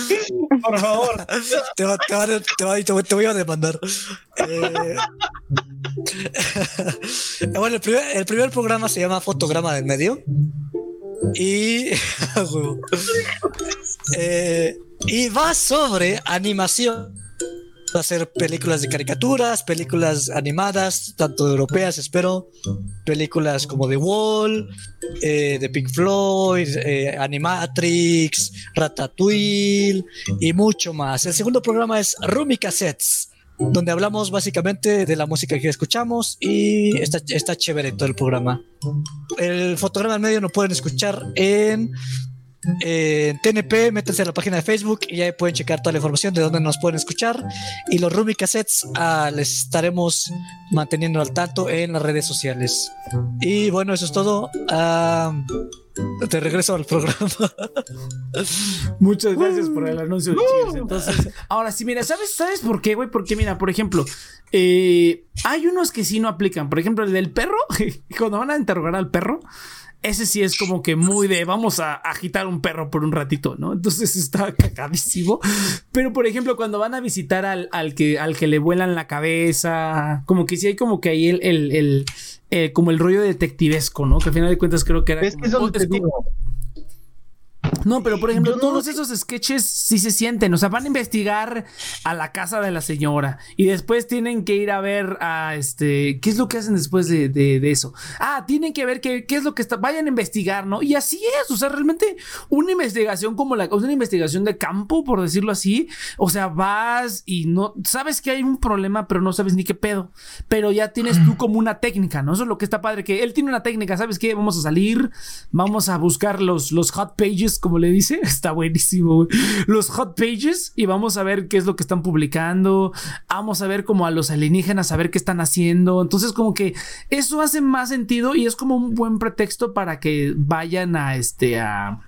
Por favor. Te, va- te, va- te va- te voy- te voy a demandar. Eh, [LAUGHS] bueno, el primer, el primer programa se llama Fotograma del Medio. Y. [LAUGHS] Eh, y va sobre animación. Va a ser películas de caricaturas, películas animadas, tanto europeas, espero, películas como The Wall, eh, de Pink Floyd, eh, Animatrix, Ratatouille y mucho más. El segundo programa es Rumi Cassettes donde hablamos básicamente de la música que escuchamos y está, chévere todo el programa. El fotograma al medio lo pueden escuchar en, en TNP, métanse a la página de Facebook y ahí pueden checar toda la información de dónde nos pueden escuchar. Y los Ruby Cassettes ah, les estaremos manteniendo al tanto en las redes sociales. Y bueno, eso es todo. Ah, te regreso al programa. [LAUGHS] Muchas gracias por el anuncio de Cheers. Entonces, [LAUGHS] ahora sí, mira, ¿sabes, ¿sabes por qué, güey? Porque, mira, por ejemplo, eh, hay unos que sí no aplican. Por ejemplo, el del perro, [LAUGHS] cuando van a interrogar al perro, ese sí es como que muy de vamos a agitar un perro por un ratito, ¿no? Entonces [LAUGHS] está cagadísimo. Pero por ejemplo, cuando van a visitar al, al, que, al que le vuelan la cabeza, como que sí hay como que ahí el, el, el eh, como el rollo detectivesco, ¿no? Que al final de cuentas creo que era. Es que eso te digo. No, pero por ejemplo, todos esos sketches sí se sienten. O sea, van a investigar a la casa de la señora y después tienen que ir a ver a este. ¿Qué es lo que hacen después de, de, de eso? Ah, tienen que ver qué, qué es lo que está. Vayan a investigar, ¿no? Y así es. O sea, realmente una investigación como la. Una investigación de campo, por decirlo así. O sea, vas y no. Sabes que hay un problema, pero no sabes ni qué pedo. Pero ya tienes tú como una técnica, ¿no? Eso es lo que está padre. Que él tiene una técnica. ¿Sabes qué? Vamos a salir. Vamos a buscar los, los hot pages como le dice, [LAUGHS] está buenísimo. Los hot pages y vamos a ver qué es lo que están publicando. Vamos a ver como a los alienígenas, a ver qué están haciendo. Entonces, como que eso hace más sentido y es como un buen pretexto para que vayan a este a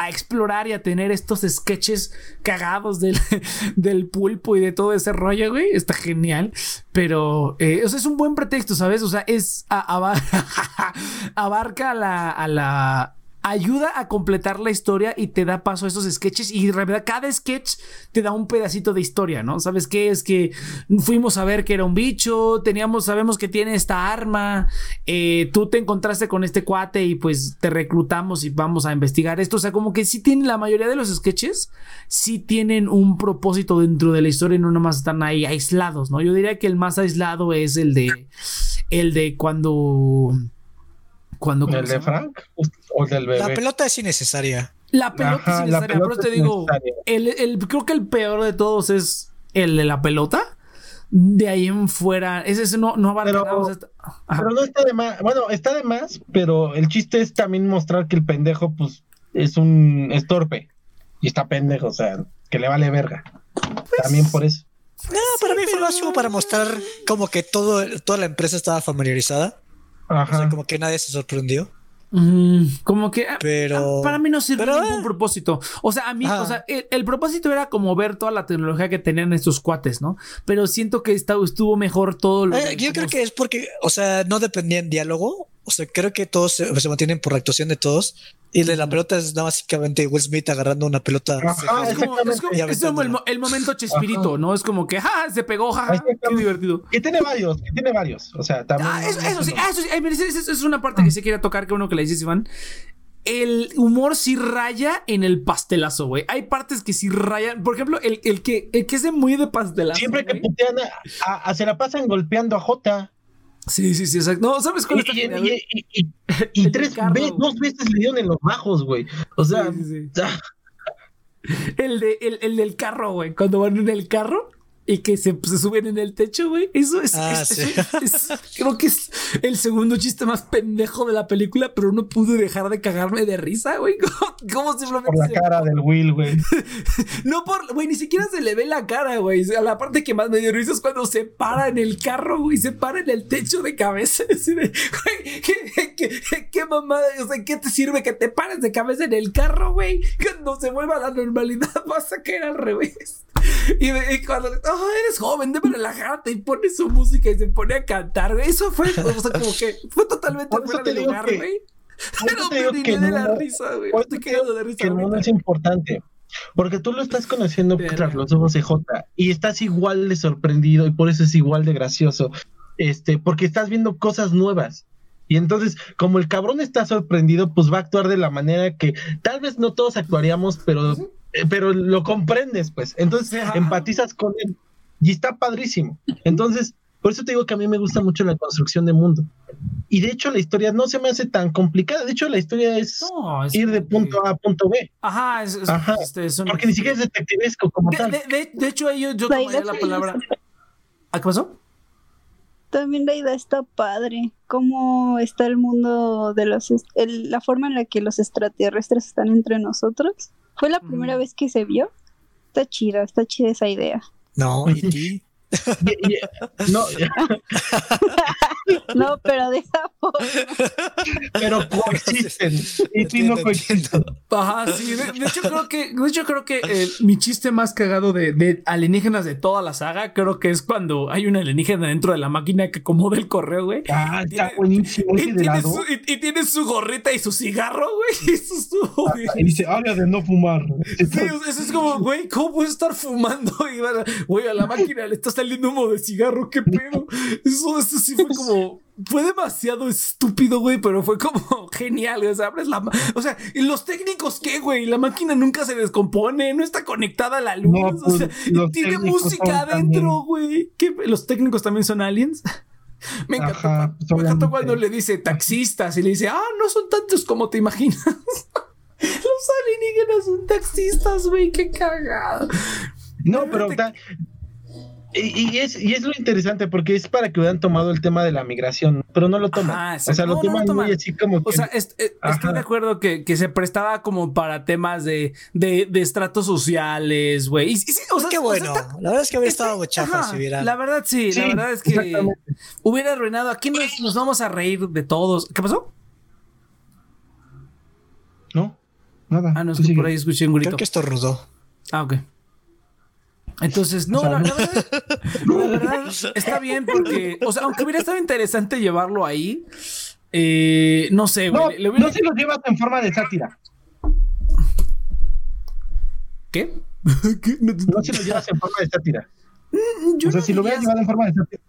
a explorar y a tener estos sketches cagados del, [LAUGHS] del pulpo y de todo ese rollo, güey. Está genial. Pero, eh, o sea, es un buen pretexto, ¿sabes? O sea, es. [LAUGHS] Abarca la, a la ayuda a completar la historia y te da paso a esos sketches y verdad cada sketch te da un pedacito de historia, ¿no? ¿Sabes qué? Es que fuimos a ver que era un bicho, teníamos, sabemos que tiene esta arma, eh, tú te encontraste con este cuate y pues te reclutamos y vamos a investigar esto, o sea, como que sí tienen la mayoría de los sketches, sí tienen un propósito dentro de la historia y no nomás están ahí aislados, ¿no? Yo diría que el más aislado es el de, el de cuando cuando ¿El de Frank o el del bebé? La pelota es innecesaria. La pelota Ajá, es innecesaria, pero te digo, el, el, creo que el peor de todos es el de la pelota. De ahí en fuera, ese, ese no, no va pero, a... pero no está de más, bueno, está de más, pero el chiste es también mostrar que el pendejo, pues, es un estorpe. Y está pendejo, o sea, que le vale verga. Pues, también por eso. No, para sí, mí fue más como para mostrar como que todo, toda la empresa estaba familiarizada. Ajá. O sea, como que nadie se sorprendió. Mm, como que pero para mí no sirve pero, ningún propósito. O sea, a mí, ah. o sea, el, el, propósito era como ver toda la tecnología que tenían estos cuates, ¿no? Pero siento que está, estuvo mejor todo lo eh, Yo creo que es porque, o sea, no dependía en diálogo. O sea, creo que todos se, se mantienen por la actuación de todos. Y de la pelota es nada básicamente Will Smith agarrando una pelota. Ajá, es como, es como, es como el, el, momento chespirito, ¿no? Es como que, ja, se pegó, ja, qué divertido. Que tiene varios, que tiene varios. O sea, también. Ah, eso, eso, sí, ah, eso sí, ay, eso, eso, es una parte que se quiere tocar, que uno que le dice Iván. El humor sí raya en el pastelazo, güey. Hay partes que sí rayan. Por ejemplo, el, el, que, el que es de muy de pastelazo. Siempre que putean, a, a, se la pasan golpeando a Jota. Sí, sí, sí, exacto. No, ¿sabes cuál está y, y, y, y tres ve, dos veces le dieron en los bajos, güey. O sea, sí, sí, sí. El, de, el, el, del carro, güey. Cuando van en el carro y que se, se suben en el techo, güey. Eso es, ah, es, sí. es, es, Creo que es el segundo chiste más pendejo de la película, pero no pude dejar de cagarme de risa, güey. [LAUGHS] ¿Cómo, cómo simplemente. Por la cara del Will, güey. [LAUGHS] no por. Güey, ni siquiera se le ve la cara, güey. A la parte que más me dio risa es cuando se para en el carro, güey. Se para en el techo de cabeza. [LAUGHS] Güey, ¿qué, qué, qué, mamada? O sea, ¿qué te sirve que te pares de cabeza en el carro, güey? Cuando se vuelva a la normalidad, vas a caer al revés. Y, y cuando. Oh, eres joven, debe relajarte. Y pone su música y se pone a cantar, güey. Eso fue, o sea, como que fue totalmente fuera de lugar, güey. Pero me de la risa, güey. Estoy quedando de risa. Que es importante. Porque tú lo estás conociendo Pero... tras los ojos de J y estás igual de sorprendido y por eso es igual de gracioso. Este, porque estás viendo cosas nuevas. Y entonces, como el cabrón está sorprendido, pues va a actuar de la manera que tal vez no todos actuaríamos, pero, eh, pero lo comprendes, pues. Entonces, empatizas con él. Y está padrísimo. Entonces, por eso te digo que a mí me gusta mucho la construcción de mundo. Y de hecho la historia no se me hace tan complicada. De hecho la historia es, ir de punto A a punto B. Ajá, es, Este, porque ni siquiera es detectivesco como de, tal. De, hecho ahí yo, yo tomaría la palabra... ¿A qué pasó? También la idea está padre. Cómo está el mundo de los... la forma en la que los extraterrestres están entre nosotros. Fue la primera vez que se vio. Está chida, está chida esa idea. No, [LAUGHS] ¿y ti? No. [LAUGHS] no, pero de esa Pero coexisten. Y sí no coexisten. Ajá, sí. De, hecho, creo que, de hecho, creo que eh, mi chiste más cagado de, de, alienígenas de toda la saga, creo que es cuando hay una alienígena dentro de la máquina que acomoda el correo, güey. Ah, está buenísimo. Y, tiene su, y, tiene su, gorrita y su cigarro, güey. Eso estuvo, güey. Y dice, habla de no fumar. Sí, eso es como, güey, ¿cómo puedes estar fumando? Y, güey, a la máquina le estás saliendo humo de cigarro, qué pedo. Eso, eso sí fue como. Fue demasiado estúpido, güey, pero fue como [LAUGHS] genial. O sea, abres la. O sea, ¿y los técnicos qué, güey? La máquina nunca se descompone, no está conectada a la luz. o sea, pues, tiene música adentro, güey. ¿Los técnicos también son aliens? [LAUGHS] Me encantó, me encantó cuando le dice taxistas y le dice, ah, no son tantos como te imaginas. [LAUGHS] Los alienígenas son taxistas, güey, qué cagado. No, pero y, es, y es lo interesante porque es para que hubieran tomado el tema de la migración, pero no lo toman. o sea, lo toman muy así como. O sea, eh, estoy de acuerdo que, que, se prestaba como para temas de, de, de estratos sociales, güey. Y, o sea, qué bueno. la verdad es que hubiera estado chafa si hubiera. La verdad sí, la verdad es que hubiera arruinado. Aquí nos, nos, vamos a reír de todos. ¿Qué pasó? No, nada. Ah, no, es que por ahí escuché un grito. Creo que esto rudó. Ah, ok. Entonces, no, [LAUGHS] la, verdad, está bien porque, o sea, aunque hubiera estado interesante llevarlo ahí, eh, no sé, güey. No, no si lo llevas en forma de sátira. ¿Qué? [LAUGHS] No si lo llevas en forma de sátira. Mm, o sea, si lo hubieras llevado en forma de sátira.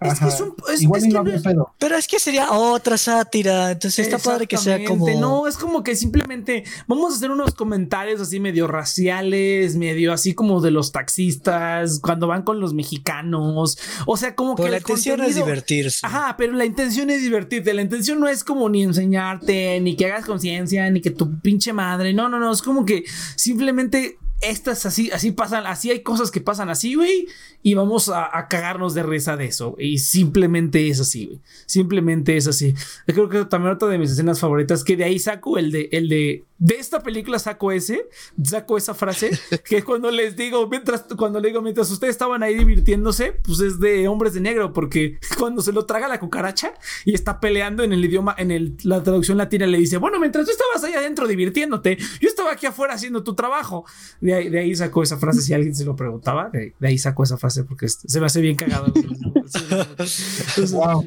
Es que es un. Igual no Pero es que sería otra sátira. Entonces está padre que sea como. No, es como que simplemente vamos a hacer unos comentarios así medio raciales, medio así como de los taxistas, cuando van con los mexicanos. O sea, como que. La intención es divertirse. Ajá, pero la intención es divertirte. La intención no es como ni enseñarte, ni que hagas conciencia, ni que tu pinche madre. No, no, no. Es como que simplemente estas así, así pasan, así hay cosas que pasan así, güey, y vamos a, cagarnos de risa de eso, y simplemente es así, güey, simplemente es así. Yo creo que también otra de mis escenas favoritas, que de ahí saco el de, el de, de esta película saco ese, saco esa frase, [LAUGHS] que cuando les digo, mientras, cuando le digo, mientras ustedes estaban ahí divirtiéndose, pues es de hombres de negro, porque [LAUGHS] cuando se lo traga la cucaracha y está peleando en el idioma, en el, la traducción latina, le dice, bueno, mientras tú estabas ahí adentro divirtiéndote, yo estaba aquí afuera haciendo tu trabajo de ahí, sacó esa frase, si alguien se lo preguntaba, de, ahí sacó esa frase porque se me hace bien cagado.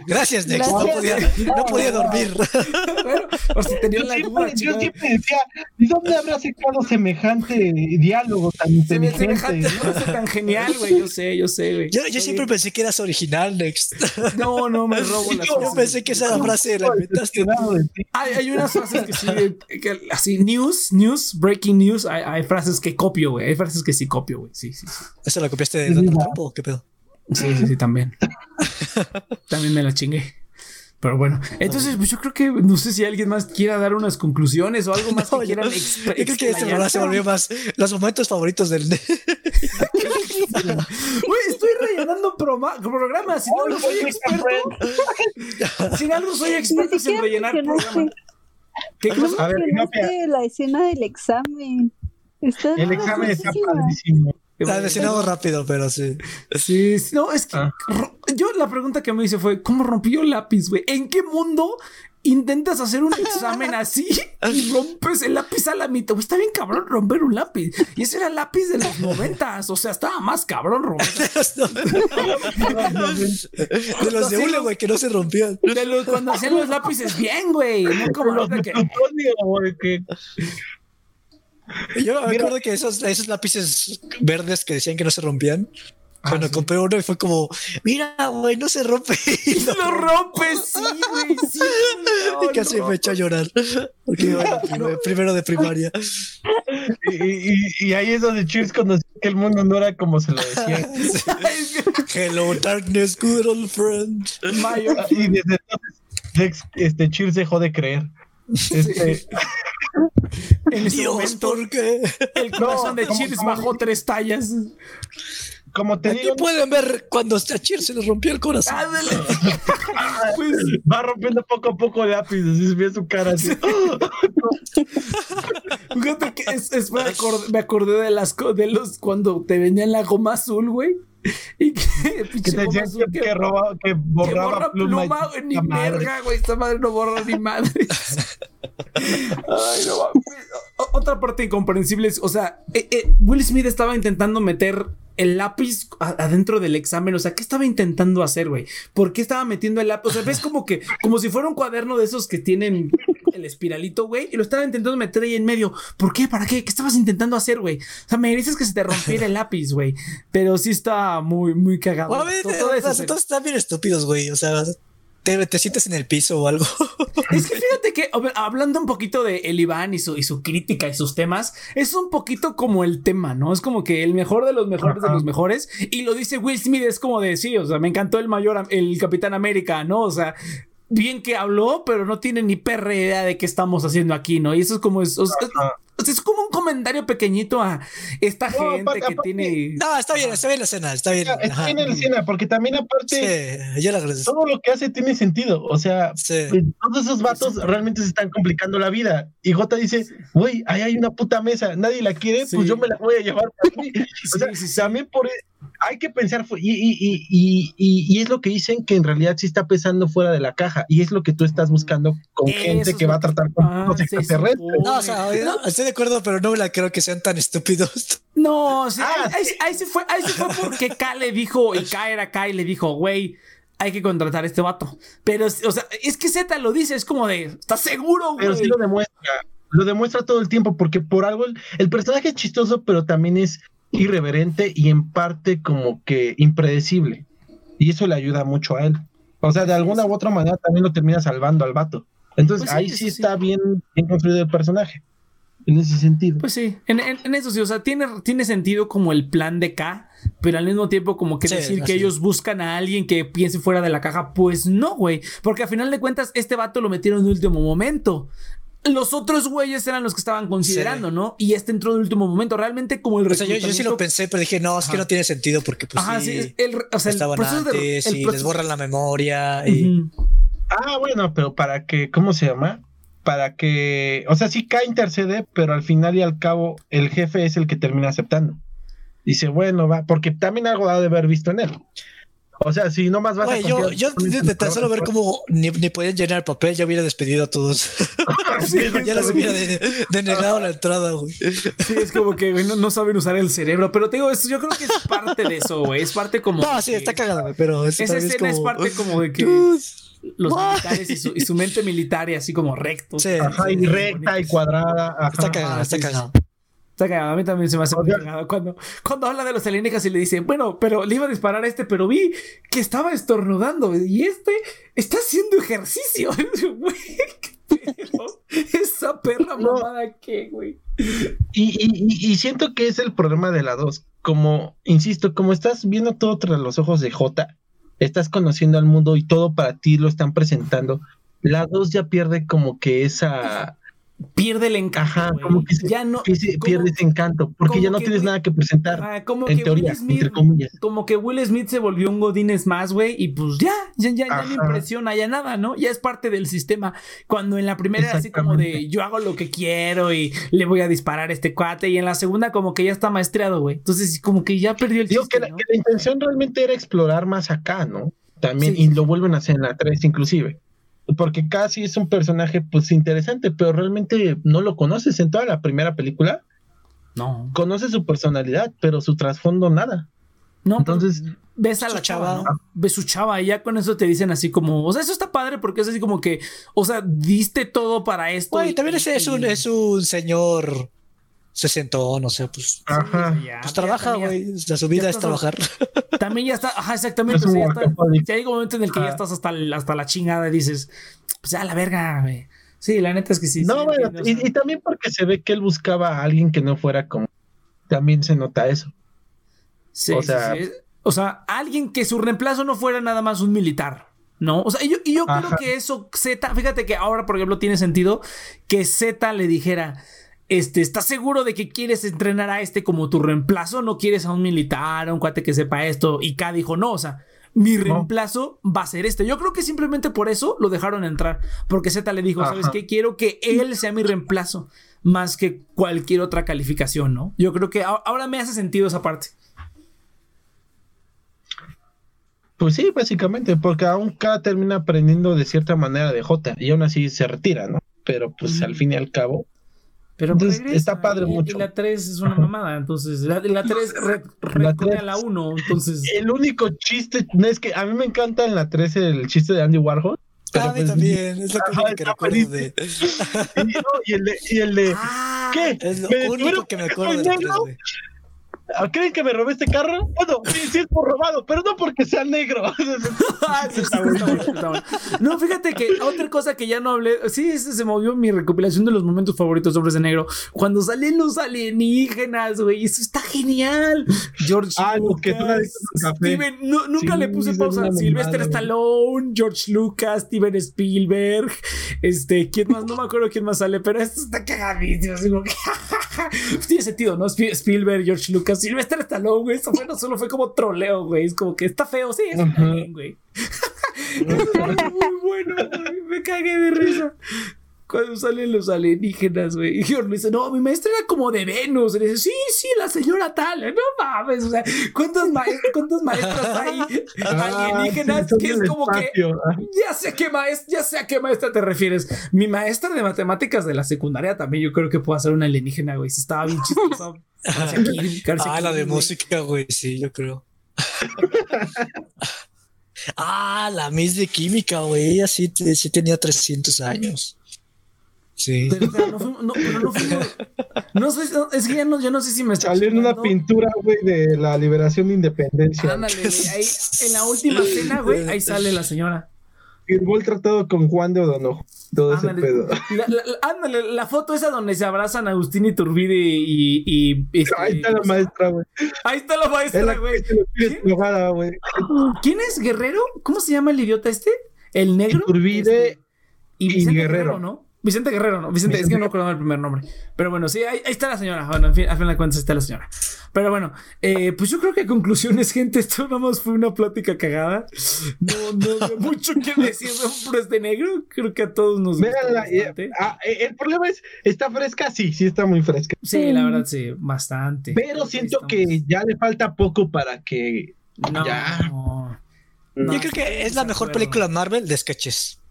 Gracias, Nex. No, podía, no podía dormir. bueno, por si tenía la duda. Yo siempre decía, ¿y dónde habrá sacado semejante diálogo tan inteligente? Semejante tan genial, güey. Yo sé, yo sé, güey. Yo, yo siempre pensé que eras original, Next. No, no, me [LAUGHS] robo la Yo pensé que esa frase la inventaste. Hay, hay unas frases que sí, que, así, news, news, breaking news, hay, hay frases que copio güey. Hay frases que sí copio, güey. Sí, sí, sí. ¿Esa la copiaste de Donald Trump o qué pedo? Sí, sí, sí, también. [LAUGHS] también me la chingué. Pero bueno, entonces pues yo creo que no sé si alguien más quiera dar unas conclusiones o algo más que quieran Yo creo que este programa se volvió más los momentos favoritos del. [LAUGHS] Güey, estoy rellenando programas. Si no, no soy experto. [LAUGHS] si algo soy experto en rellenar programas. ¿Qué cosa? A ver, la escena del examen el examen está padrísimo. Está destinado rápido, pero sí. Sí, no, es que ah. yo la pregunta que me hice fue: ¿cómo rompió el lápiz, güey? ¿En qué mundo intentas hacer un examen [LAUGHS] así y rompes el lápiz a la mitad. Está bien cabrón romper un lápiz. Y ese era el lápiz de los noventas. O sea, estaba más cabrón romper. [LAUGHS] de los de hule, güey, que no se rompían. De los cuando hacían los lápices bien, güey. No como los de que... Yo me acuerdo que esos, esos lápices verdes que decían que no se rompían, Cuando compré uno y fue como, mira, güey, no se rompe. [LAUGHS] Y lo rompe, sí, güey. Sí, y casi me echó a llorar. Porque iba primero de primaria. Y, y, ahí es donde Cheers conoció que el mundo no era como se lo decía. [LAUGHS] Hello, darkness, good old friend. y desde entonces, este, Cheers dejó de creer. Este, [LAUGHS] en ese Dios, momento, ¿por qué? el corazón de ¿cómo- Cheers cómo- bajó tres tallas. como te Aquí digo, pueden ver cuando a Cheers se le rompió el corazón. [LAUGHS] Pues, va rompiendo poco a poco el lápiz, así se ve su cara así. [LAUGHS] Fíjate que es, es- me, acordé, me acordé de las de los cuando te vendían la goma azul, güey. Y que, [LAUGHS] que te decían azul que, que- roba- que que borraba borra pluma, pluma, güey, ni esta madre. verga, güey. Esta madre no borra ni madre. Ay, no mames. Otra parte incomprensible es, o sea, eh, eh, Will Smith estaba intentando meter el lápiz adentro del examen. O sea, ¿qué estaba intentando hacer, güey? ¿Por qué estaba metiendo el lápiz? O sea, ves como que, como si fuera un cuaderno de esos que tienen el espiralito, güey, y lo estaba intentando meter ahí en medio. ¿Por qué? ¿Para qué? ¿Qué estabas intentando hacer, güey? O sea, me dices que se te rompiera el lápiz, güey. Pero sí está muy, muy cagado. A ver, Todo- todo eso, entonces pero- están bien estúpidos, güey. O sea, te, te sientes en el piso o algo. [LAUGHS] [LAUGHS] Es que fíjate que hablando un poquito de el Iván y su, y su crítica y sus temas, es un poquito como el tema, ¿no? Es como que el mejor de los mejores de los mejores. Y lo dice Will Smith, es como de sí, o sea, me encantó el mayor, el Capitán América, ¿no? O sea, bien que habló, pero no tiene ni perra idea de qué estamos haciendo aquí, ¿no? Y eso es como es, Ajá. O sea, es como un comentario pequeñito a esta No, gente aparte- que aparte- tiene. No, está bien, está bien la escena, está bien. Está bien en la escena, porque también aparte, Sí, yo le agradezco. todo lo que hace tiene sentido. O sea, Sí. todos esos vatos realmente se están complicando la vida. Y Jota dice, güey, ahí hay una puta mesa, nadie la quiere, Sí. pues yo me la voy a llevar para mí. [LAUGHS] O sea, Sí, sí, sí. también por e- hay que pensar, y, y, y, y, y- y es lo que dicen que en realidad sí está pesando fuera de la caja, y es lo que tú estás buscando con Eso gente es que va a tratar con Ah, los se extraterrestres. No, o sea, oye, no, estoy de acuerdo, pero no me la creo que sean tan estúpidos. [LAUGHS] No, Ah, ahí, ahí- ahí sí fue, ahí sí fue porque K le dijo, y K era K y le dijo, güey, hay que contratar a este vato. Pero, o sea, es que Z lo dice, es como de, ¿estás seguro, Pero güey? sí lo demuestra, lo demuestra todo el tiempo, porque por algo el, el personaje es chistoso, pero también es irreverente y en parte como que impredecible. Y eso le ayuda mucho a él. O sea, de alguna u otra manera también lo termina salvando al vato. Entonces Pues sí, ahí sí sí. está bien, bien construido el personaje. En ese sentido. Pues sí, en, en- en eso sí, o sea, tiene, tiene sentido como el plan de K, pero al mismo tiempo como que Sí, decir que ellos buscan a alguien que piense fuera de la caja, pues no, güey, porque a final de cuentas este vato lo metieron en último momento. Los otros güeyes eran los que estaban considerando, ¿no? Y este entró en último momento, realmente como el O sea, yo, yo sí reclutamiento- lo pensé, pero dije, no, es que no tiene sentido porque pues Ajá, sí, el, o sea, el proceso de- antes el y les borran la memoria y... Ah, bueno, pero para que, ¿cómo se llama? Para que, o sea, sí K intercede, pero al final y al cabo el jefe es el que termina aceptando. Dice, bueno, va, porque también algo ha de haber visto en él. O sea, si no más vas Güey, a yo, yo solamente de, en de tan solo ver cómo ni, ni podían llenar el papel, ya hubiera despedido a todos. [LAUGHS] [LAUGHS] Sí, ya les hubiera de- denegado la entrada, güey. Sí, es como que güey, no, no saben usar el cerebro, pero te digo, eso, yo creo que es parte de eso, güey. Es parte como. No, sí, está cagada, güey, pero Esa escena es, como- parte como de que los Why? militares y su, y su mente militar y así como recto. Sí. Ajá, y recta y cuadrada. ajá. Está cagada, Ah, está sí, sí, cagada. Está cagado, a mí también se me hace muy cagado cuando, cuando habla de los alienígenas y le dice, bueno, pero le iba a disparar a este, pero vi que estaba estornudando y este está haciendo ejercicio. [LAUGHS] Güey, ¿qué pedo? [LAUGHS] Esa perra No. mamada que, güey. Y, y- y- y siento que es el problema de la 2. Como, insisto, como estás viendo todo tras los ojos de J, estás conociendo al mundo y todo para ti lo están presentando. La 2 ya pierde como que esa. Pierde el encanto. Ajá, como que se- ya no. que se como- pierde ese encanto, porque ya no tienes Will- nada que presentar. Ah, como en que teoría, Will Smith, entre comillas. como que Will Smith se volvió un Godines más, güey, y pues ya, ya, ya, ya no impresiona ya nada, ¿no? Ya es parte del sistema. Cuando en la primera era así como de yo hago lo que quiero y le voy a disparar a este cuate, y en la segunda como que ya está maestreado, güey. Entonces, como que ya perdió el Digo chiste, que la, ¿no? que la intención realmente era explorar más acá, ¿no? También, Sí. y lo vuelven a hacer en la 3 inclusive. Porque casi es un personaje pues interesante, pero realmente no lo conoces en toda la primera película. No. Conoces su personalidad, pero su trasfondo nada. No, Entonces- ves a la chava, chava. ¿no? Ves su chava y ya con eso te dicen así como, o sea, eso está padre porque es así como que, o sea, diste todo para esto. Güey, y- también es un, es un señor sesentón, o sea, pues, Ajá. ya, pues ya trabaja, güey. O sea, su vida ya es trabajar. [LAUGHS] También ya está, ajá, exactamente. Es un ya, está, workaholic. ya llega un momento en el que ya Ajá. estás hasta, hasta la chingada y dices, pues ya la verga, güey. Sí, la neta es que sí. no, sí, bueno, entiendo, o sea. y, y también porque se ve que él buscaba a alguien que no fuera como. También se nota eso. Sí, O sí, sea- sí. O sea, alguien que su reemplazo no fuera nada más un militar, ¿no? O sea, y yo, y yo creo que eso, Z, fíjate que ahora, por ejemplo, tiene sentido que Z le dijera, este, ¿estás seguro de que quieres entrenar a este como tu reemplazo? ¿No quieres a un militar, a un cuate que sepa esto? Y K dijo, no, o sea, mi No. reemplazo va a ser este. Yo creo que simplemente por eso lo dejaron entrar, porque Z le dijo, ¿sabes qué? Quiero que él sea mi reemplazo más que cualquier otra calificación, ¿no? Yo creo que ahora me hace sentido esa parte. Pues sí, básicamente, porque aún K termina aprendiendo de cierta manera de J y aún así se retira, ¿no? Pero pues al fin y al cabo. Pero Entonces, regresa, está padre y- mucho. Y la 3 es una mamada, entonces la, la 3 re, recorre tres- a la 1, entonces El único chiste, no, es que a mí me encanta en la 13 el chiste de Andy Warhol. pero Ah, a mí pues- también, es lo Ajá, único que recuerdo de. [LAUGHS] Y, no, y el de, y el de Ah, ¿qué? Es lo ¿Me único que me acuerdo de la negro? 3, güey. ¿Ah, ¿Creen que me robé este carro? Bueno, sí, sí es por robado, pero no porque sea negro. No, fíjate que otra cosa que ya no hablé, sí, ese se movió mi recopilación de los momentos favoritos de Hombres de Negro. Cuando salen los alienígenas, güey, eso está genial. George Ah, que Lucas. Steven, no- nunca Sí, le puse pausa. una Sylvester. Stallone, George Lucas, Steven Spielberg, este, ¿quién más? No me acuerdo quién más sale, pero esto está cagadísimo. [LAUGHS] Tiene sentido, ¿no? Sp- Spielberg, George Lucas, Sylvester Stallone, güey. Esto fue, no solo fue como troleo, güey. Es como que está feo, sí, es Ajá. alien, güey. [LAUGHS] Muy bueno, güey. Me cagué de risa. Cuando salen los alienígenas, güey. Y George me dice, no, mi maestra era como de Venus. Y le dice, sí, sí, la señora tal. No mames, o sea, ¿cuántas, cuántas maestras hay alienígenas Ah, sí, que es como que. Ah, ya sé qué maestra, ya sé a qué maestra te refieres. Mi maestra de matemáticas de la secundaria también yo creo que puede ser una alienígena, güey. Si estaba bien chistosa. [LAUGHS] Ah, la de güey. música, güey, sí, yo creo. [LAUGHS] ah, la Miss de Química, güey, ella sí, te- sí tenía 300 años. Sí. Pero, o sea, no fuimos- no, pero no fuimos- no sé, no, es que ya no, yo no sé si me está Salió en una pintura, güey, de la liberación de independencia. Ándale, güey, ahí, en la última cena, güey, ahí sale la señora. Firmó el tratado con Juan de Odonojo. Todo ese Ándale, pedo. la, la- ándale, la foto esa donde se abrazan Agustín Iturbide y... y, y este, Ahí está la maestra, güey. Ahí está la Es maestra, güey. ¿Quién? ¿Quién es Guerrero? ¿Cómo se llama el idiota este? ¿El negro? Iturbide Este, y y Guerrero. Guerrero. ¿no? Vicente Guerrero, ¿no? Vicente, es que no me acuerdo el primer nombre. Pero bueno, sí, ahí, ahí está la señora. Bueno, en fin, a fin de cuentas está la señora. Pero bueno, eh, pues yo creo que conclusiones, [LAUGHS] gente, esto nada más fue una plática cagada. No, no [LAUGHS] mucho que decir de Hombres de Negro. Creo que a todos nos Véanla, eh, bastante. ah, eh, el problema es, ¿está fresca? Sí, sí está muy fresca. Sí, la verdad, sí, bastante. Pero siento que ya le falta poco para que... No. ya. No, Yo creo que es la mejor película Marvel de sketches.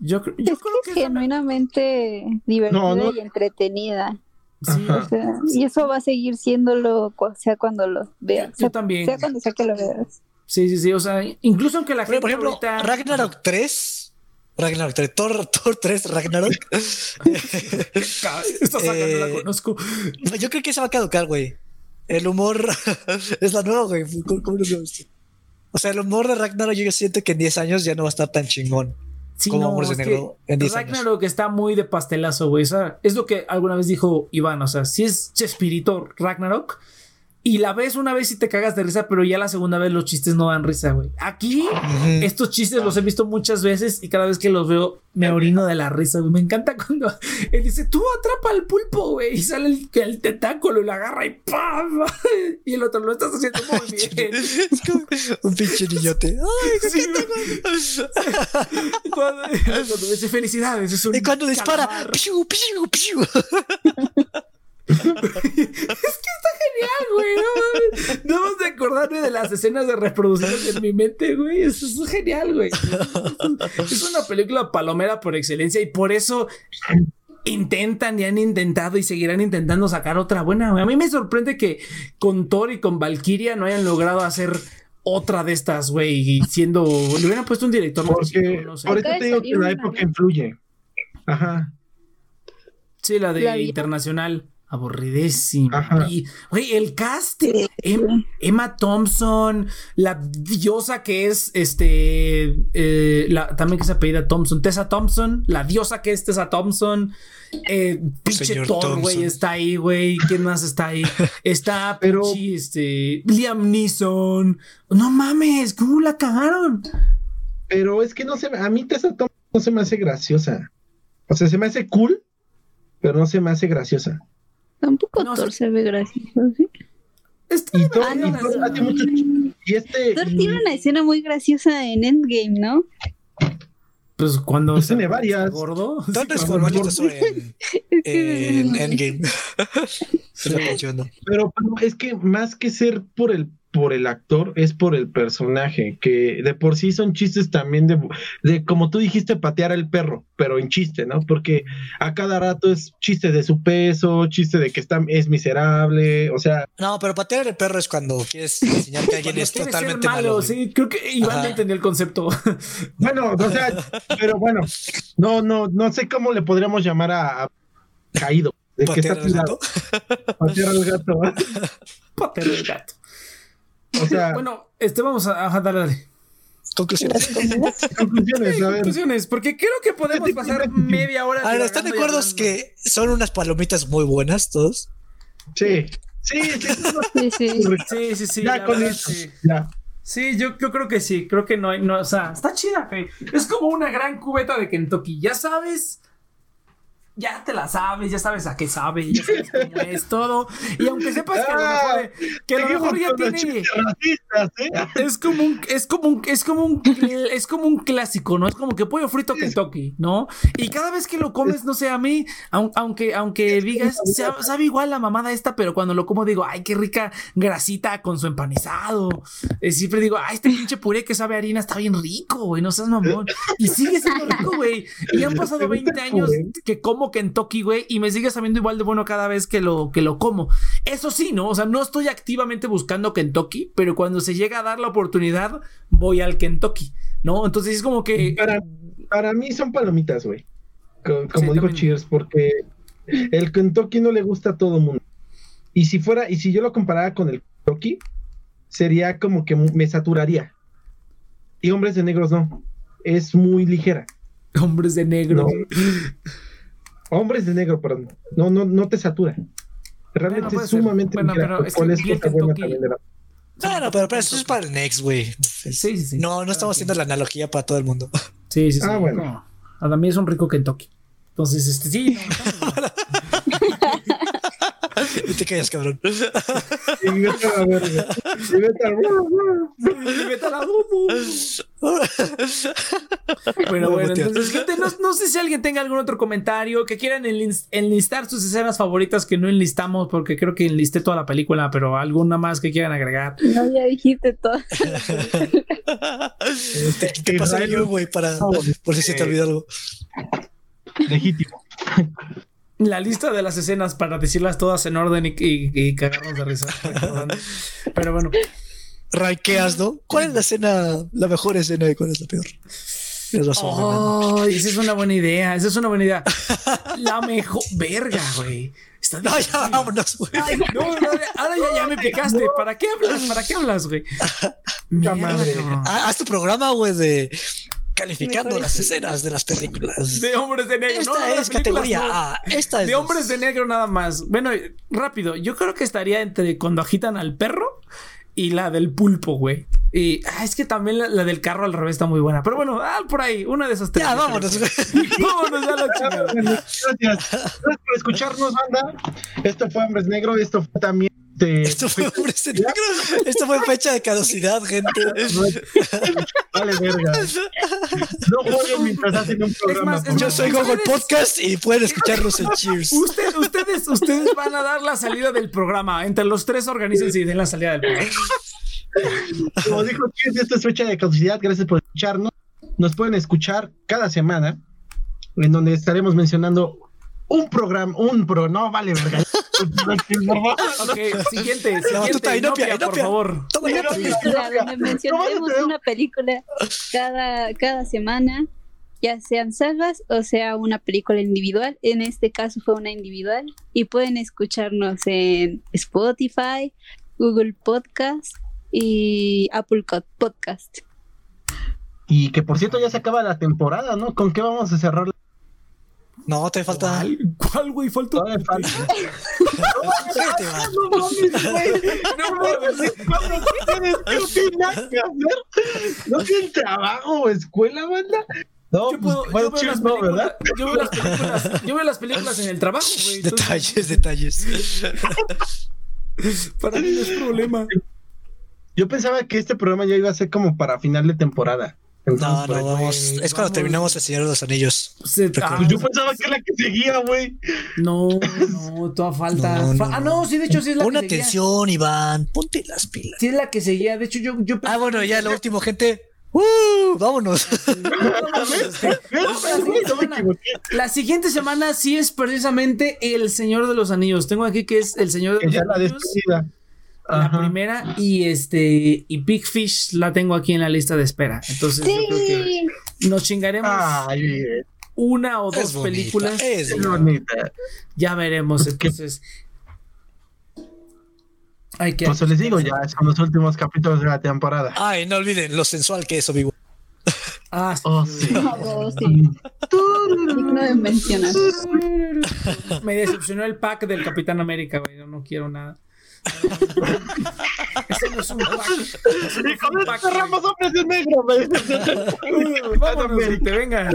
Yo, Es creo que que es genuinamente divertida No, no. y entretenida. sí, Ajá. O sea, y eso va a seguir siéndolo, sea cuando lo veas. yo también. Sea cuando sea que lo veas. Sí, sí, sí. O sea, incluso aunque la gente. por ejemplo, ahorita- Ragnarok 3. Ragnarok 3, Thor, Thor 3, Ragnarok. [LAUGHS] Esta saga no la Eh, conozco. Yo creo que se va a caducar, güey. El humor [LAUGHS] es la nueva, güey. ¿Cómo, cómo lo? O sea, el humor de Ragnarok yo siento que en 10 años ya no va a estar tan chingón. Sí, como no, Hombres de es Negro que en 10 años. Ragnarok está muy de pastelazo, güey. O sea, es lo que alguna vez dijo Iván. O sea, si es Chespirito Ragnarok. Y la ves una vez y te cagas de risa, pero ya la segunda vez los chistes no dan risa, güey. Aquí, estos chistes los he visto muchas veces y cada vez que los veo me orino de la risa, güey. Me encanta cuando él [LAUGHS] dice, tú atrapa al pulpo, güey. Y sale el, el tentáculo y lo agarra y ¡pam! [LAUGHS] Y el otro lo estás haciendo muy [LAUGHS] bien. Es como un pinche niñote. Ay, Sí, cuando, cuando dice felicidades, es un y cuando dispara, calamar". piu, piu, piu. Genial, güey. No. Debemos de acordarme de las escenas de reproducciones en mi mente, güey. Eso es genial, güey. Es una película palomera por excelencia y por eso intentan y han intentado y seguirán intentando sacar otra buena. güey. A mí me sorprende que con Thor y con Valkyria no hayan logrado hacer otra de estas, güey. Y siendo. Le hubieran puesto un director más Porque chico, no sé. Acaba te digo que la época influye. Ajá. Sí, la de internacional. Aburridísimo. Y, güey, el cast, Em- Emma Thompson, la diosa que es, este, eh, la, también que se apellida Thompson, Tessa Thompson, la diosa que es Tessa Thompson, eh, pinche Thor, güey, está ahí, güey, ¿quién más está ahí? Está [LAUGHS] Pero- pinche, este, Liam Neeson, no mames, ¿cómo la cagaron? Pero es que no se a mí Tessa Thompson no se me hace graciosa. O sea, se me hace cool, pero no se me hace graciosa. Tampoco No, Thor se ve gracioso, ¿sí? Está Y Thor, Ah, y Thor no, hace no. mucho y este Thor y- tiene una escena muy graciosa en Endgame, ¿no? Pues cuando Pues se tiene varias. gordo. ¿Dónde es cuando- por eso en, en Endgame? Pero, pero es que más que ser por el por el actor es por el personaje que de por sí son chistes también de, de como tú dijiste patear al perro pero en chiste no porque a cada rato es chiste de su peso chiste de que está es miserable o sea No, pero patear el perro es cuando quieres enseñar que alguien es ser totalmente malo. Sí, creo que Iván Ajá. no entendió el concepto. [LAUGHS] bueno o sea pero bueno no no no sé cómo le podríamos llamar a, a caído de que está al tirado gato. patear al gato Patear el gato. O sea [LAUGHS] Bueno, este vamos a ajá, dale, dale. Conclusiones. [LAUGHS] conclusiones a ver Conclusiones, porque creo que podemos pasar [LAUGHS] media hora. A ver, ¿están de acuerdo que son unas palomitas muy buenas todos? sí sí sí, Sí, sí. Sí, sí, sí. ya con verdad, eso sí. ya Sí, yo, yo creo que sí. Creo que no hay, no, o sea, está chida, güey. Es como una gran cubeta de Kentucky. Ya sabes. Ya te la sabes, ya sabes a qué sabe, ya sabes cómo es todo. Y aunque sepas que a lo mejor, que a lo mejor ya tiene. ¿eh? Es como un, es como un, es como un, es como un clásico, ¿no? Es como que pollo frito Kentucky, ¿no? Y cada vez que lo comes, no sé, a mí, aun- aunque, aunque digas, sabe, igual la mamada esta, pero cuando lo como digo, ay, qué rica grasita con su empanizado. Eh, siempre digo, ay, este pinche puré que sabe a harina está bien rico, güey, no seas mamón. Y sigue siendo rico, güey. Y han pasado 20 años que como Kentucky, güey, y me sigue sabiendo igual de bueno cada vez que lo, que lo como. Eso sí, ¿no? O sea, no estoy activamente buscando Kentucky, pero cuando se llega a dar la oportunidad, voy al Kentucky, ¿no? Entonces es como que... Para, para mí son palomitas, güey. Co- Como Sí, dijo también. Cheers, porque el Kentucky no le gusta a todo mundo. Y si fuera, y si yo lo comparara con el Kentucky, sería como que me saturaría. Y hombres de negros no. Es muy ligera. Hombres de negro. No. [LAUGHS] Hombres de negro, perdón. No, no, no te satura. Realmente Bueno, es sumamente Bueno, pero es que ¿Cuál es cosa buena también de la- Bueno, pero, pero eso es para el next, güey. Sí, sí, sí. No, no estamos haciendo la analogía para todo el mundo. Sí, sí, sí. Ah, bueno. No. A mí es un rico Kentucky. Entonces, este, sí, no, [LAUGHS] Y te callas, cabrón. Y vete a la verga. Y vete a- Y vete a la bubu. Pero Muy bueno, boteado. entonces, gente, no, no sé si alguien tenga algún otro comentario, que quieran enlis- enlistar sus escenas favoritas que no enlistamos, porque creo que enlisté toda la película, pero alguna más que quieran agregar. No, ya dijiste todo. Te, te pasaré Israel- yo, güey, para por si se te olvidó algo. Legítimo. La lista de las escenas para decirlas todas en orden y, y- y cagarnos de risa. [LAUGHS] Pero bueno, Ranqueas, ¿no? ¿Cuál es la escena, la mejor escena y cuál es la peor? Tienes razón, oh, esa es una buena idea, esa es una buena idea. [LAUGHS] La mejor verga, güey. Está No, ya vámonos, güey. No, no, ahora ya, ya me [LAUGHS] picaste. ¿Para qué hablas? ¿Para qué hablas, güey? Mierda, madre. Ah, Haz tu programa, güey, de calificando las escena. escenas de las películas. De hombres de negro. Esta no, es categoría no. A. Esta es De hombres de negro nada más. Bueno, rápido. Yo creo que estaría entre cuando agitan al perro y la del pulpo, güey. Y ah, es que también la, la del carro al revés está muy buena. Pero bueno, ah, por ahí, una de esas tres. Ya, vámonos, [LAUGHS] vámonos ya la chingada. Gracias. Gracias por escucharnos, banda. Esto fue Hombres Negro. Esto fue también. Este, Esto fue hombres de negro. Esto fue fecha de caducidad, gente. [LAUGHS] Vale, verga. No jueguen mientras hacen un programa. es Yo soy. Google Podcast y pueden escucharnos en Cheers. Usted- ustedes, ustedes van a dar la salida del programa. Entre los tres organícense y den la salida del programa. Como dijo Chris, esta es fecha de caducidad. Gracias por escucharnos. Nos pueden escuchar cada semana, en donde estaremos mencionando un programa, un pro, no vale, verga. Ok, siguiente, La batuta, siguiente. Inopia, Inopia, por Inopia. favor. Toma mencionaremos una película cada, cada semana ya sean sagas o sea una película individual. En este caso fue una individual y pueden escucharnos en Spotify, Google Podcast y Apple Podcast. Y que por cierto ya se acaba la temporada, ¿no? ¿Con qué vamos a cerrar? No, te falta. ¿Cuál, ¿Cuál güey? Falta. [LAUGHS] No mames, güey. No [LAUGHS] tienen nada que hacer. No tienen trabajo o escuela, banda. No, Yo, pues, puedo, bueno, yo, veo cheers, las no, ¿verdad? películas, yo, veo las películas, yo veo las películas en el trabajo, güey. entonces, Detalles, detalles. [LAUGHS] Para mí no es problema. Yo pensaba que este programa ya iba a ser como para final de temporada. Entonces, No, no, vamos. güey, Es cuando vamos. terminamos El Señor de los Anillos. Se- ah, Pues yo pensaba que era la que seguía, güey. No, no, toda falta. No, no, Fa- ah, no, sí, de hecho sí es la Pon que seguía. atención, Iván. Ponte las pilas. Sí es la que seguía. De hecho, yo, yo Ah, bueno, ya lo último, gente. ¡Uh! Vámonos. [LAUGHS] La siguiente semana sí es precisamente El Señor de los Anillos. Tengo aquí que es El Señor de los ya la Anillos. La primera y este y Big Fish la tengo aquí en la lista de espera. Entonces yo creo que nos chingaremos Ay, una o dos Es bonita, películas. es Qué bonita. Ya veremos. Entonces. Hay que. Pues les digo, ya son los últimos capítulos de la temporada. Ay, no olviden lo sensual que es, amigo. Ah, sí. Oh, sí. oh, sí, digno de mencionar. Me decepcionó el pack del Capitán América, güey. Yo no quiero nada. Ese no es un pack. No Y con esto cerramos hombres de negro. Vámonos, venga.